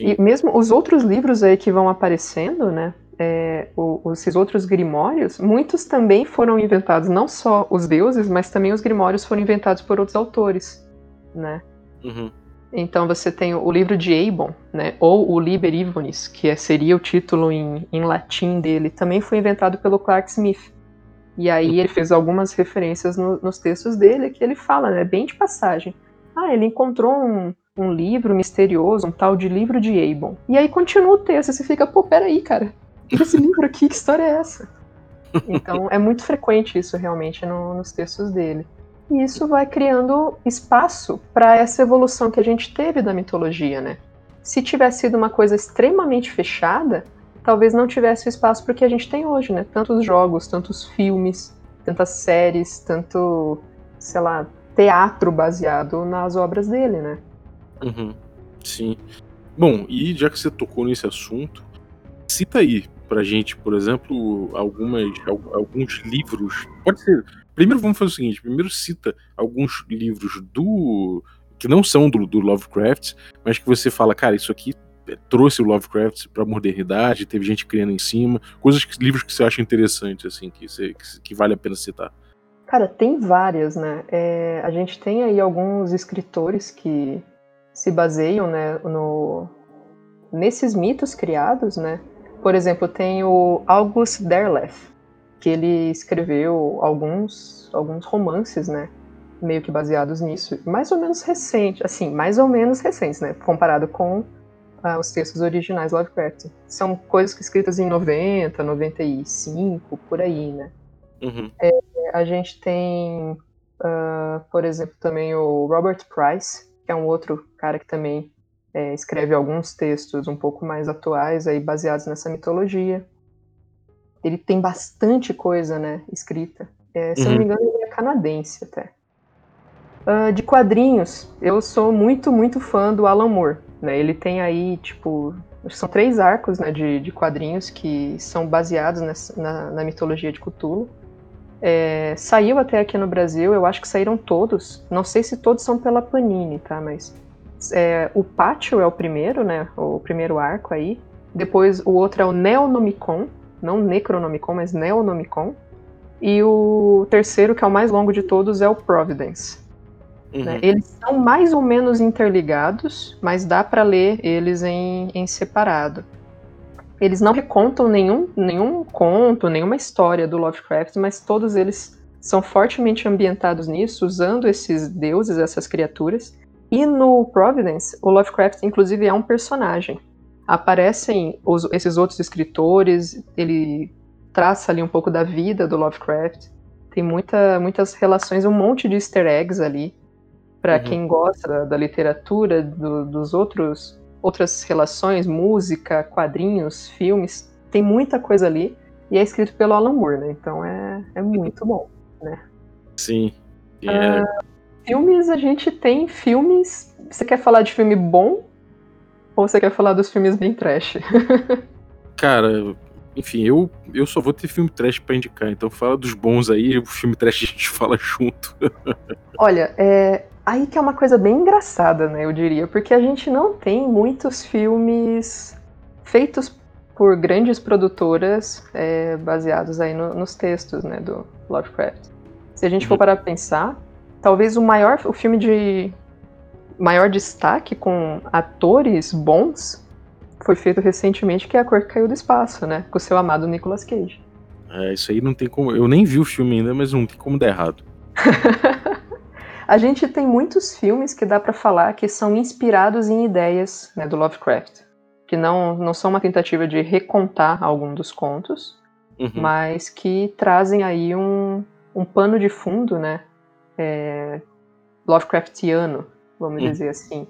E mesmo os outros livros aí que vão aparecendo, né? É, o, esses outros grimórios, muitos também foram inventados, não só os deuses, mas também os grimórios foram inventados por outros autores, né? Uhum. Então você tem o livro de Eibon, né, ou o Liber Ivonis, que é, seria o título em, em latim dele, também foi inventado pelo Clark Smith. E aí ele fez algumas referências no, nos textos dele que ele fala, né, bem de passagem. Ah, ele encontrou um, um livro misterioso, um tal de livro de Eibon. E aí continua o texto, e você fica, pô, peraí, cara, esse livro aqui, que história é essa? Então é muito frequente isso realmente no, nos textos dele. E isso vai criando espaço para essa evolução que a gente teve da mitologia, né? Se tivesse sido uma coisa extremamente fechada, talvez não tivesse espaço para o que a gente tem hoje, né? Tantos jogos, tantos filmes, tantas séries, tanto, sei lá, teatro baseado nas obras dele, né? Uhum. Sim. Bom, e já que você tocou nesse assunto, cita aí pra gente, por exemplo, algumas, alguns livros. Pode ser Primeiro vamos fazer o seguinte: primeiro cita alguns livros do. que não são do, do Lovecraft, mas que você fala, cara, isso aqui trouxe o Lovecraft para a modernidade, teve gente criando em cima, coisas que, livros que você acha interessantes, assim, que, você, que, que vale a pena citar. Cara, tem várias, né? É, a gente tem aí alguns escritores que se baseiam, né, no, nesses mitos criados, né? Por exemplo, tem o August Derleth, que ele escreveu alguns, alguns romances, né? Meio que baseados nisso, mais ou menos recente, assim, mais ou menos recentes, né? Comparado com ah, os textos originais Lovecraft. São coisas que escritas em 90, 95, por aí, né? Uhum. É, a gente tem, uh, por exemplo, também o Robert Price, que é um outro cara que também é, escreve alguns textos um pouco mais atuais, aí baseados nessa mitologia ele tem bastante coisa, né, escrita. É, se uhum. eu não me uhum. engano, ele é canadense até. Uh, de quadrinhos, eu sou muito, muito fã do Alan Moore. Né? Ele tem aí, tipo, são três arcos né, de, de quadrinhos que são baseados nessa, na, na, mitologia de Cthulhu. É, saiu até aqui no Brasil, eu acho que saíram todos. Não sei se todos são pela Panini, tá? Mas é, o Pátio é o primeiro, né? O primeiro arco aí. Depois o outro é o Neonomicon, não Necronomicon, mas Neonomicon. E o terceiro, que é o mais longo de todos, é o Providence. Uhum. Né? Eles são mais ou menos interligados, mas dá para ler eles em, em separado. Eles não recontam nenhum, nenhum conto, nenhuma história do Lovecraft, mas todos eles são fortemente ambientados nisso, usando esses deuses, essas criaturas. E no Providence, o Lovecraft, inclusive, é um personagem aparecem os, esses outros escritores, ele traça ali um pouco da vida do Lovecraft. Tem muita, muitas relações, um monte de easter eggs ali. Para uhum. quem gosta da, da literatura, do, dos outros outras relações, música, quadrinhos, filmes, tem muita coisa ali. E é escrito pelo Alan Moore, né? Então é, é muito bom, né? Sim. É, Filmes, a gente tem filmes. Você quer falar de filme bom? Ou você quer falar dos filmes bem trash? cara, enfim, eu, eu só vou ter filme trash pra indicar, então fala dos bons aí, o filme trash a gente fala junto. Olha, é, aí que é uma coisa bem engraçada, né, eu diria, porque a gente não tem muitos filmes feitos por grandes produtoras é, baseados aí no- nos textos, né, do Lovecraft. Se a gente for Uhum. parar pra pensar, talvez o maior, o filme de maior destaque com atores bons foi feito recentemente, que é A Cor que Caiu do Espaço, né, com o seu amado Nicolas Cage. É, isso aí não tem como. Eu nem vi o filme ainda, mas não tem como dar errado. A gente tem muitos filmes que dá pra falar que são inspirados em ideias né, do Lovecraft, que não, não são uma tentativa de recontar algum dos contos, Uhum. mas que trazem aí um, um pano de fundo, né, é, Lovecraftiano, vamos Hum. dizer assim.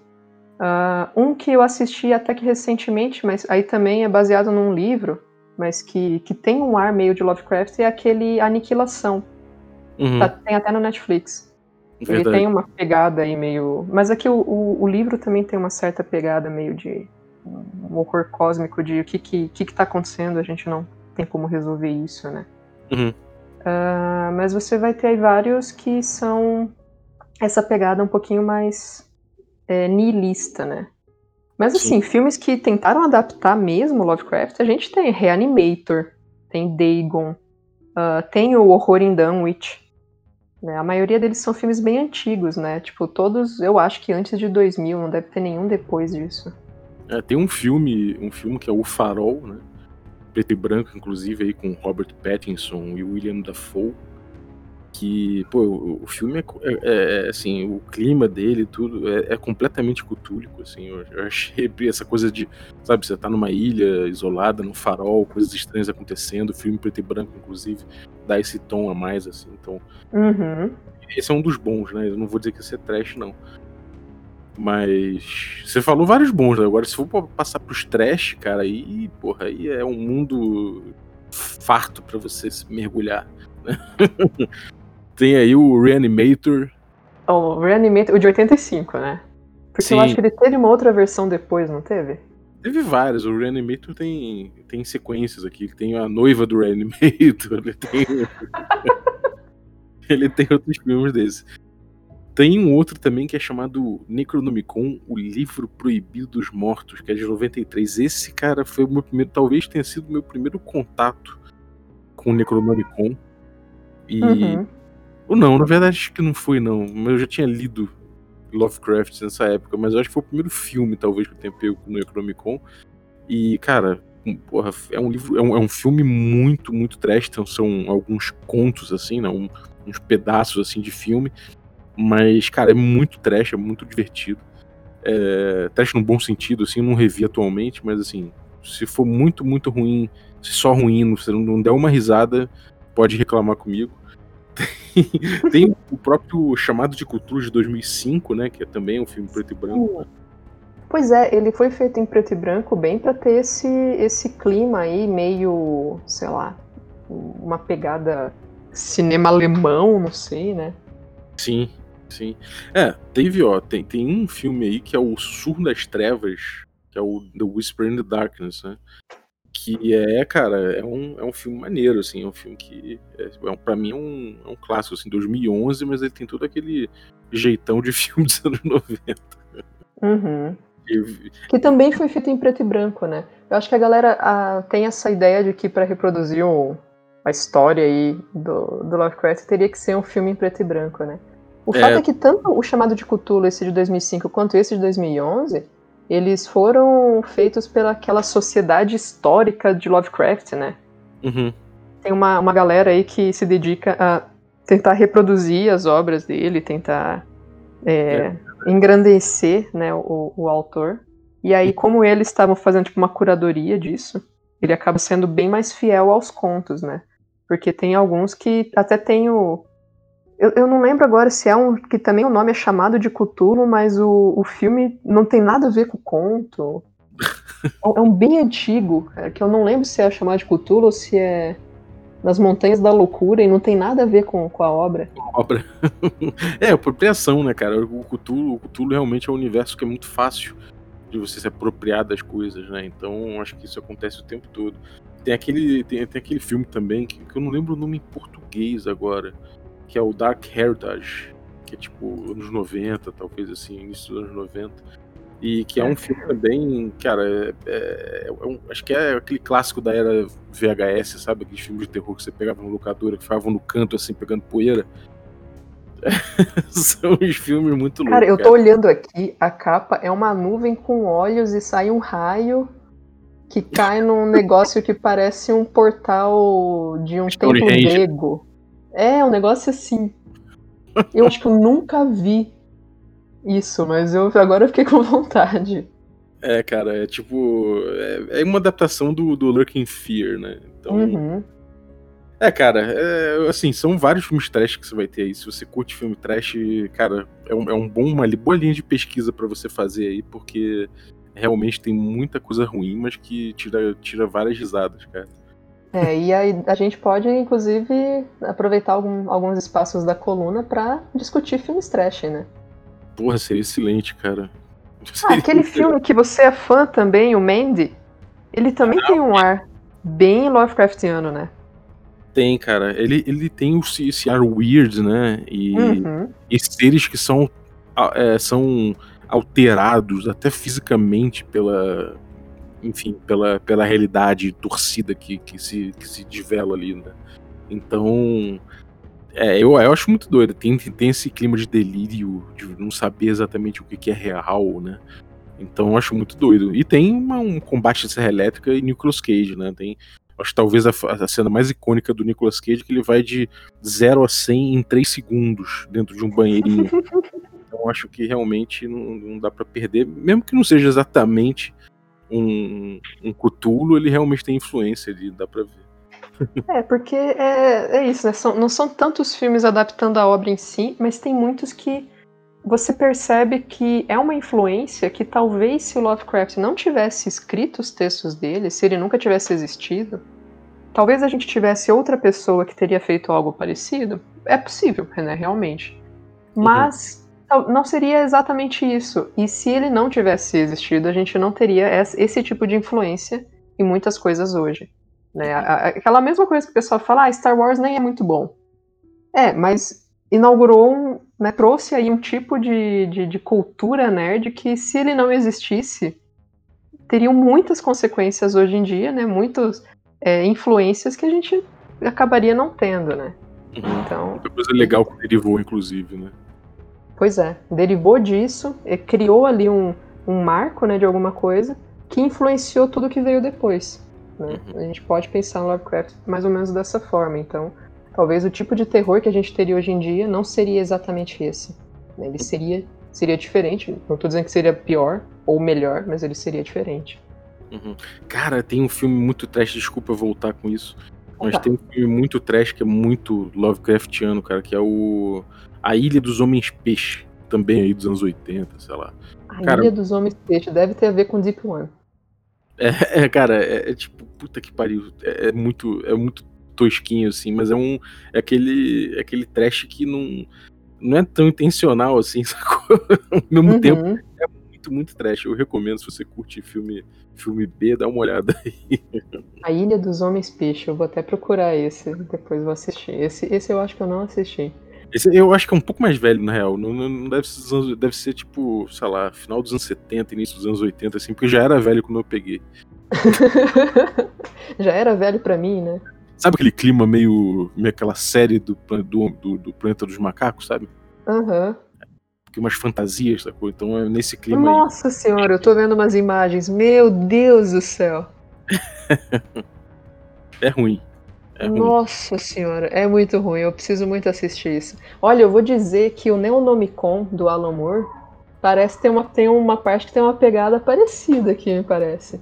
Ah, um que eu assisti até que recentemente, mas aí também é baseado num livro, mas que, que tem um ar meio de Lovecraft, é aquele Aniquilação. Uhum, Tá- tem até no Netflix. Ele verdade. tem uma pegada aí meio. Mas aqui o, o, o livro também tem uma certa pegada meio de um horror cósmico de o que que, que que tá acontecendo, a gente não tem como resolver isso, né? Uhum. Ah, mas você vai ter aí vários que são essa pegada um pouquinho mais é, nihilista, né? Mas assim, filmes que tentaram adaptar mesmo Lovecraft, a gente tem Reanimator, tem Dagon, ah, tem o Horror em Dunwich. Né? A maioria deles são filmes bem antigos, né? Tipo, todos, eu acho que antes de 2000, não deve ter nenhum depois disso. É, tem um filme, um filme que é O Farol, né? Preto e branco, inclusive, aí com Robert Pattinson e William Dafoe. Que, pô, o, o filme é, é- é, é, assim, o clima dele, tudo, é, é completamente cutúlico, assim. Eu, eu achei essa coisa de, sabe, você tá numa ilha isolada, no farol, coisas estranhas acontecendo, filme preto e branco, inclusive, dá esse tom a mais, assim. Então, Uhum. esse é um dos bons, né? Eu não vou dizer que esse é trash, não. Mas você falou vários bons, né? Agora, se for passar pros trash, cara, aí, porra, aí é um mundo farto pra você se mergulhar. Tem aí o Reanimator. O Reanimator, o de 85, né? Porque Sim. eu acho que ele teve uma outra versão depois, não teve? Teve vários. O Reanimator tem, tem sequências aqui. Tem a noiva do Reanimator. Ele tem, ele tem outros filmes desses. Tem um outro também que é chamado Necronomicon, o livro proibido dos mortos, que é de 93. Esse, cara, foi o meu primeiro, talvez tenha sido o meu primeiro contato com o Necronomicon. E. Uhum. Ou não, na verdade acho que não foi, não. Eu já tinha lido Lovecraft nessa época, mas eu acho que foi o primeiro filme, talvez, que eu tenha pego no Necronomicon. E, cara, porra, é um livro, é um, é um filme muito, muito trash, então são alguns contos, assim, né? um- uns pedaços, assim, de filme. Mas, cara, é muito trash, é muito divertido. É, trash no bom sentido, assim, não revi atualmente, mas, assim, se for muito, muito ruim, se só ruim, se não der uma risada, pode reclamar comigo. Tem o próprio Chamado de Cultura de 2005, né? Que é também um filme preto e branco. Pois é, ele foi feito em preto e branco bem pra ter esse, esse clima aí meio, sei lá, uma pegada cinema alemão, não sei, né? Sim, sim. É, teve, ó, tem, tem um filme aí que é o Sussurro das Trevas, que é o The Whisper in the Darkness, né? Que é, cara, é um, é um filme maneiro, assim, é um filme que, é, é um, pra mim, é um, é um clássico, assim, 2011, mas ele tem todo aquele jeitão de filme dos anos 90. Uhum. Que também foi feito em preto e branco, né? Eu acho que a galera ah, tem essa ideia de que pra reproduzir o- a história aí do, do Lovecraft teria que ser um filme em preto e branco, né? O É. fato é que tanto o chamado de Cthulhu, esse de 2005, quanto esse de 2011, eles foram feitos pela aquela sociedade histórica de Lovecraft, né? Uhum. Tem uma, uma galera aí que se dedica a tentar reproduzir as obras dele, tentar é, engrandecer né, o, o autor. E aí, como eles estavam fazendo tipo, uma curadoria disso, ele acaba sendo bem mais fiel aos contos, né? Porque tem alguns que até tem o. Eu, eu não lembro agora se é um. que também o nome é chamado de Cthulhu, mas o, o filme não tem nada a ver com o conto. É um bem antigo, cara, que eu não lembro se é chamado de Cthulhu ou se é. nas montanhas da loucura e não tem nada a ver com, com a obra. Obra. é, apropriação, né, cara? O Cthulhu, o Cthulhu realmente é um universo que é muito fácil de você se apropriar das coisas, né? Então acho que isso acontece o tempo todo. Tem aquele, tem, tem aquele filme também que, que eu não lembro o nome em português agora, que é o Dark Heritage, que é tipo anos 90, talvez assim, início dos anos 90. E que é um filme também, cara, é, é, é um, acho que é aquele clássico da era VHS, sabe? Aqueles filmes de terror que você pegava no locadora, que ficavam no canto assim, pegando poeira. São uns filmes muito loucos. Cara, eu tô cara. olhando aqui, a capa é uma nuvem com olhos e sai um raio que cai num negócio que parece um portal de um templo grego. É, um negócio assim. Eu acho que eu nunca vi isso, mas eu agora eu fiquei com vontade. É, cara, é tipo. É, é uma adaptação do, do Lurking Fear, né? Então. Uhum. É, cara, é, assim, são vários filmes trash que você vai ter aí. Se você curte filme trash, cara, é, um, é um bom, uma boa linha de pesquisa para você fazer aí, porque realmente tem muita coisa ruim, mas que tira, tira várias risadas, cara. É, e aí a gente pode, inclusive, aproveitar algum, alguns espaços da coluna para discutir filmes trash, né? Porra, seria excelente, cara. Ah, aquele filme que você é fã também, o Mandy, ele também ah, tem um ar bem Lovecraftiano, né? Tem, cara. Ele, ele tem esse ar weird, né? E, uhum. e seres que são, é, são alterados até fisicamente pela, enfim, pela, pela realidade torcida que, que, se, que se devela ali, né? Então, é, eu, eu acho muito doido. Tem, tem esse clima de delírio, de não saber exatamente o que, que é real, né? Então eu acho muito doido. E tem uma, um combate de serra elétrica e Nicolas Cage, né? Tem, acho talvez a, a, cena mais icônica do Nicolas Cage, que ele vai de 0 a 100 em 3 segundos dentro de um banheirinho. então acho que realmente não, não dá para perder, mesmo que não seja exatamente um, um Cthulhu, ele realmente tem influência ali, dá pra ver. É, porque é, é isso, né? São, não são tantos filmes adaptando a obra em si, mas tem muitos que você percebe que é uma influência que talvez se o Lovecraft não tivesse escrito os textos dele, se ele nunca tivesse existido, talvez a gente tivesse outra pessoa que teria feito algo parecido. É possível, né? Realmente. Uhum. Mas. Não seria exatamente isso. E se ele não tivesse existido, a gente não teria esse tipo de influência em muitas coisas hoje. Né? Aquela mesma coisa que o pessoal fala, ah, Star Wars nem é muito bom. É, mas inaugurou um, né, trouxe aí um tipo de, de, de, cultura nerd que se ele não existisse, teriam muitas consequências hoje em dia, né? Muitas é, influências que a gente acabaria não tendo, né? Uhum. Então, Muita coisa legal que derivou, inclusive, né? Pois é, derivou disso, criou ali um, um marco, né, de alguma coisa que influenciou tudo que veio depois. Né? Uhum. A gente pode pensar no Lovecraft mais ou menos dessa forma. Então, talvez o tipo de terror que a gente teria hoje em dia não seria exatamente esse. Né? Ele seria, seria diferente. Não estou dizendo que seria pior ou melhor, mas ele seria diferente. Uhum. Cara, tem um filme muito trash, desculpa voltar com isso. Mas tem um filme muito trash que é muito Lovecraftiano, cara, que é o A Ilha dos Homens Peixe, também aí dos anos 80, sei lá. A cara, Ilha dos Homens Peixe deve ter a ver com Deep One. É, é cara, é, é, tipo, puta que pariu. É, é, muito, é muito tosquinho, assim, mas é um. É aquele, é aquele trash que não, não é tão intencional assim, sacou? Ao mesmo uhum. tempo, é muito, muito trash. Eu recomendo se você curte filme, filme B, dá uma olhada aí. A Ilha dos Homens Peixe, eu vou até procurar esse, depois vou assistir. Esse, esse eu acho que eu não assisti. Esse eu acho que é um pouco mais velho, na real. Não, não deve, ser, deve ser, tipo, sei lá, final dos anos 70, início dos anos 80, assim, porque já era velho quando eu peguei. já era velho para mim, né? Sabe aquele clima meio. meio aquela série do, do, do, do Planeta dos Macacos, sabe? Aham. Uhum. Umas fantasias, sacou? Então é nesse clima Nossa aí. senhora, eu tô vendo umas imagens. Meu Deus do céu. é ruim. É Nossa senhora, é muito ruim. Eu preciso muito assistir isso. Olha, eu vou dizer que o Neonomicon do Alan Moore parece ter uma, tem uma parte que tem uma pegada parecida aqui, me parece.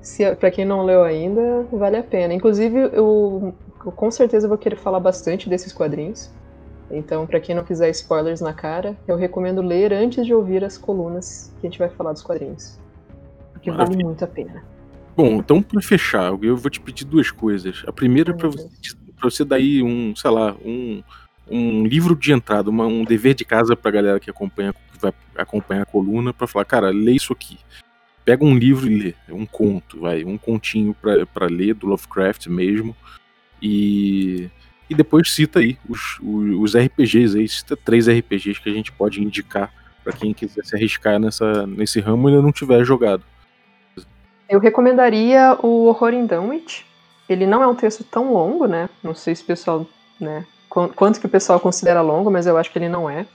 Se, pra quem não leu ainda, vale a pena. Inclusive, eu, eu com certeza vou querer falar bastante desses quadrinhos. Então, para quem não quiser spoilers na cara, eu recomendo ler antes de ouvir as colunas que a gente vai falar dos quadrinhos. Porque Maravilha. vale muito a pena. Bom, então para fechar, eu vou te pedir duas coisas. A primeira é para você, pra você dar aí um, sei lá, um, um livro de entrada, uma, um dever de casa pra galera que acompanha, que vai acompanhar a coluna, para falar, cara, lê isso aqui. Pega um livro e lê, um conto, vai, um continho para ler do Lovecraft mesmo. E, e depois cita aí os, os, os RPGs aí, cita três RPGs que a gente pode indicar para quem quiser se arriscar nessa, nesse ramo e ainda não tiver jogado. Eu recomendaria o Horror in Dunwich. Ele não é um texto tão longo, né? Não sei se o pessoal, né, quanto que o pessoal considera longo, mas eu acho que ele não é.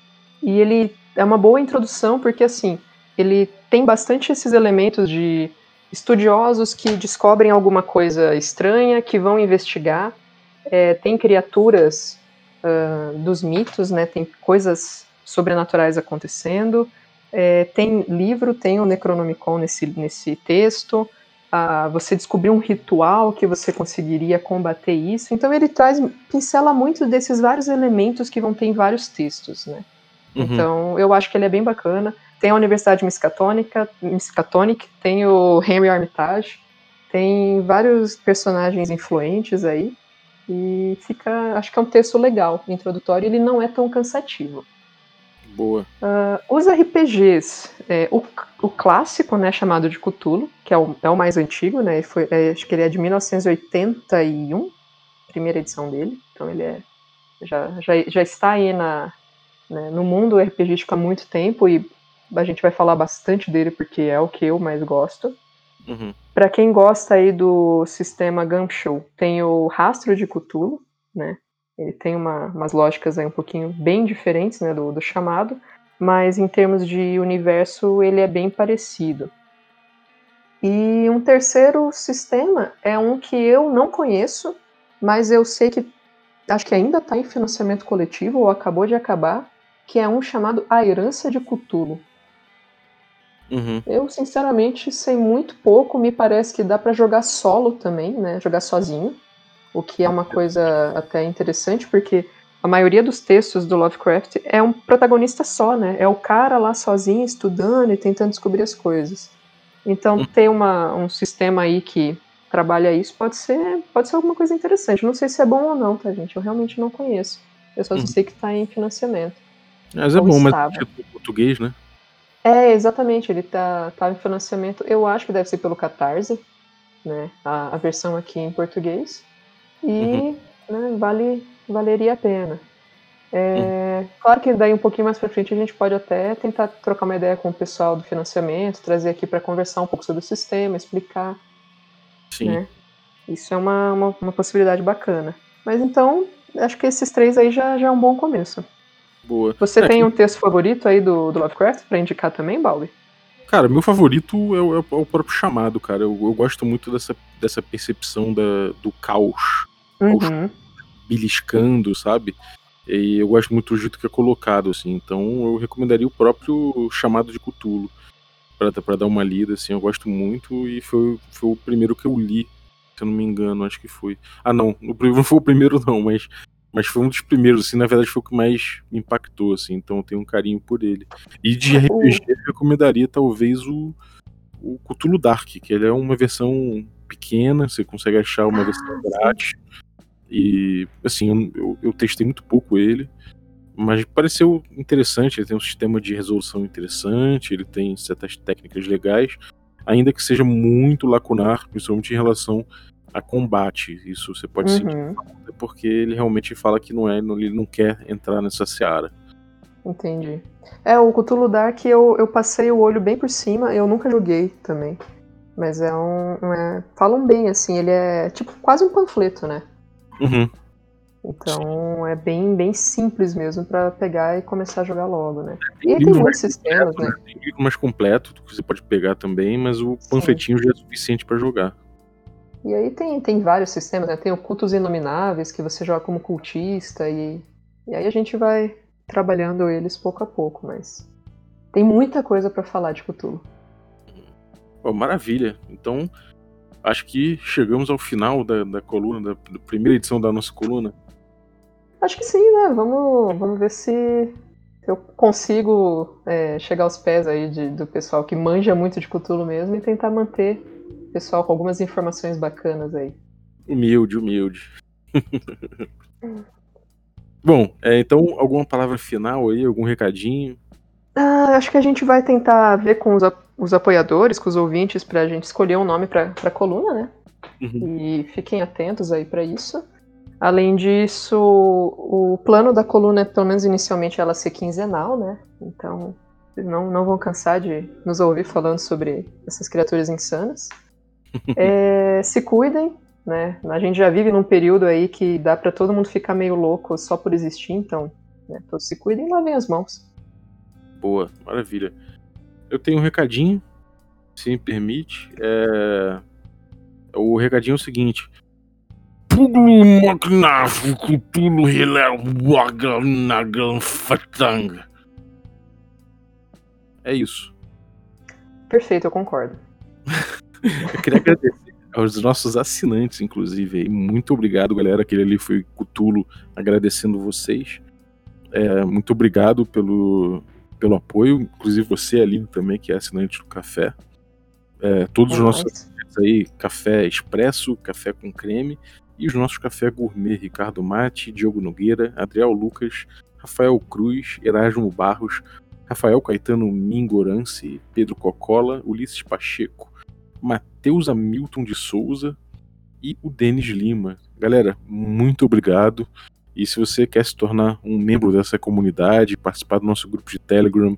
E ele é uma boa introdução porque assim, ele tem bastante esses elementos de estudiosos que descobrem alguma coisa estranha, que vão investigar. É, tem criaturas uh, dos mitos, né? Tem coisas sobrenaturais acontecendo. É, tem livro, tem o Necronomicon nesse, nesse texto. Ah, você descobriu um ritual que você conseguiria combater isso. Então ele traz, pincela muito desses vários elementos que vão ter em vários textos, né? Uhum. Então eu acho que ele é bem bacana. Tem a Universidade Miskatonic, Miskatonic tem o Henry Armitage, tem vários personagens influentes aí. E fica, acho que é um texto legal, introdutório, ele não é tão cansativo. Boa. Uh, os RPGs, é, o, o, clássico, né, chamado de Cthulhu, que é o, é o mais antigo, né, foi, é, acho que ele é de 1981, primeira edição dele, então ele é, já, já, já está aí na, né, no mundo RPGístico há muito tempo e a gente vai falar bastante dele porque é o que eu mais gosto. Uhum. Para quem gosta aí do sistema Gumshoe, tem o Rastro de Cthulhu, né, ele tem uma, umas lógicas aí um pouquinho bem diferentes né, do, do chamado, mas em termos de universo ele é bem parecido. E um terceiro sistema é um que eu não conheço, mas eu sei que acho que ainda está em financiamento coletivo ou acabou de acabar, que é um chamado A Herança de Cthulhu. Uhum. Eu, sinceramente, sei muito pouco. Me parece que dá para jogar solo também, né? Jogar sozinho o que é uma coisa até interessante, porque a maioria dos textos do Lovecraft é um protagonista só, né? É o cara lá sozinho estudando e tentando descobrir as coisas. Então, hum. ter uma, um sistema aí que trabalha isso pode ser, pode ser alguma coisa interessante. Não sei se é bom ou não, tá, gente? Eu realmente não conheço. Eu só uhum. sei que está em financiamento. Mas é bom, estava. mas tipo português, né? É, exatamente. Ele tá, tá em financiamento. Eu acho que deve ser pelo Catarse, né? A, a versão aqui em português e uhum. né, vale, valeria a pena. É, uhum. Claro que daí um pouquinho mais para frente a gente pode até tentar trocar uma ideia com o pessoal do financiamento, trazer aqui para conversar um pouco sobre o sistema, explicar. Sim. Né? Isso é uma, uma, uma, possibilidade bacana. Mas então, acho que esses três aí já, já é um bom começo. Boa. Você é, tem um texto favorito aí do, do Lovecraft para indicar também, Balbi? Cara, meu favorito é o, é o, próprio chamado, cara. Eu, eu, gosto muito dessa, dessa percepção da, do caos uhum. beliscando, sabe? E eu gosto muito do jeito que é colocado, assim. Então eu recomendaria o próprio chamado de Cthulhu para dar uma lida, assim. Eu gosto muito e foi, foi o primeiro que eu li, se eu não me engano, acho que foi. Ah, não, não foi o primeiro não, mas mas foi um dos primeiros, assim, na verdade foi o que mais me impactou, assim, então eu tenho um carinho por ele. E de RPG eu recomendaria talvez o, o Cthulhu Dark, que ele é uma versão pequena, você consegue achar uma versão ah, grátis. E, assim, eu, eu testei muito pouco ele, mas pareceu interessante. Ele tem um sistema de resolução interessante, ele tem certas técnicas legais, ainda que seja muito lacunar, principalmente em relação a combate. Isso você pode uhum. sentir, porque ele realmente fala que não é, ele não quer entrar nessa seara. Entendi. É, o Cthulhu Dark eu, eu passei o olho bem por cima, eu nunca joguei também. Mas é um. É, falam bem, assim, ele é tipo quase um panfleto, né? Uhum. Então é bem, bem simples mesmo para pegar e começar a jogar logo, né? E aí tem muitos sistemas, né? Tem livro mais completo que você pode pegar também, mas o panfletinho Sim. já é suficiente para jogar. E aí tem, tem vários sistemas, né? Tem o Cultos Inomináveis, que você joga como cultista, e, e aí a gente vai trabalhando eles pouco a pouco, mas tem muita coisa para falar de Cthulhu. Oh, maravilha. Então, acho que chegamos ao final da, da coluna, da, da, primeira edição da nossa coluna. Acho que sim, né? Vamos, vamos ver se eu consigo é, chegar aos pés aí de, do pessoal que manja muito de Cthulhu mesmo e tentar manter pessoal com algumas informações bacanas aí. Humilde, humilde. Bom, é, então alguma palavra final aí, algum recadinho? Ah, acho que a gente vai tentar ver com os, os apoiadores, com os ouvintes, para a gente escolher um nome para a coluna, né? Uhum. E fiquem atentos aí para isso. Além disso, o plano da coluna é, pelo menos inicialmente, ela ser quinzenal, né? Então, não, não vão cansar de nos ouvir falando sobre essas criaturas insanas. é, se cuidem, né? A gente já vive num período aí que dá para todo mundo ficar meio louco só por existir, então, né, todos se cuidem e lavem as mãos. Boa, maravilha. Eu tenho um recadinho, se me permite. É... O recadinho é o seguinte. Pulo magnáfico, pulo fatanga. É isso. Perfeito, eu concordo. eu queria agradecer aos nossos assinantes, inclusive. Muito obrigado, galera. Aquele ali foi Cutulo agradecendo vocês. É, muito obrigado pelo, pelo apoio, inclusive você, ali também, que é assinante do café. É, todos é os nossos assinantes aí, café expresso, café com creme, e os nossos café gourmet, Ricardo Mate, Diogo Nogueira, Adriel Lucas, Rafael Cruz, Erasmo Barros, Rafael Caetano Mingorance, Pedro Cocola, Ulisses Pacheco, Matheus Hamilton de Souza e o Denis Lima. Galera, muito obrigado. E se você quer se tornar um membro dessa comunidade, participar do nosso grupo de Telegram,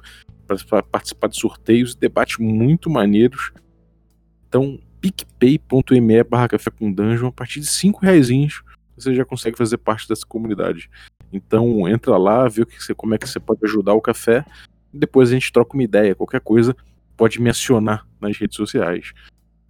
participar de sorteios debates muito maneiros, então picpay.me barra café com dungeon, a partir de 5 reais você já consegue fazer parte dessa comunidade. Então entra lá, vê como é que você pode ajudar o café, depois a gente troca uma ideia, qualquer coisa pode me acionar nas redes sociais.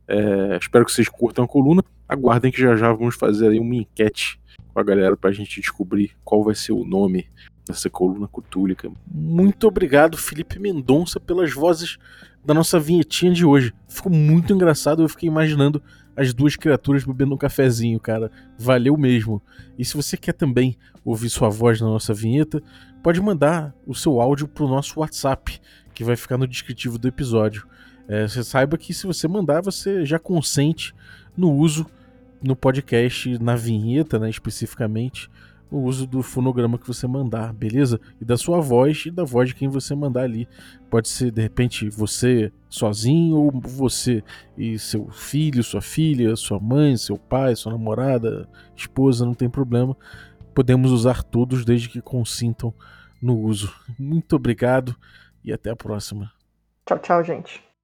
É, espero que vocês curtam a coluna. Aguardem que já já vamos fazer aí uma enquete a galera pra gente descobrir qual vai ser o nome dessa coluna cutúlica. Muito obrigado, Felipe Mendonça, pelas vozes da nossa vinhetinha de hoje. Ficou muito engraçado, eu fiquei imaginando as duas criaturas bebendo um cafezinho, cara. Valeu mesmo. E se você quer também ouvir sua voz na nossa vinheta, pode mandar o seu áudio pro nosso WhatsApp, que vai ficar no descritivo do episódio. É, você saiba que se você mandar, você já consente no uso no podcast, na vinheta, né, especificamente, o uso do fonograma que você mandar, beleza? E da sua voz e da voz de quem você mandar ali. Pode ser, de repente, você sozinho, ou você e seu filho, sua filha, sua mãe, seu pai, sua namorada, esposa, não tem problema. Podemos usar todos desde que consintam no uso. Muito obrigado e até a próxima. Tchau, tchau, gente.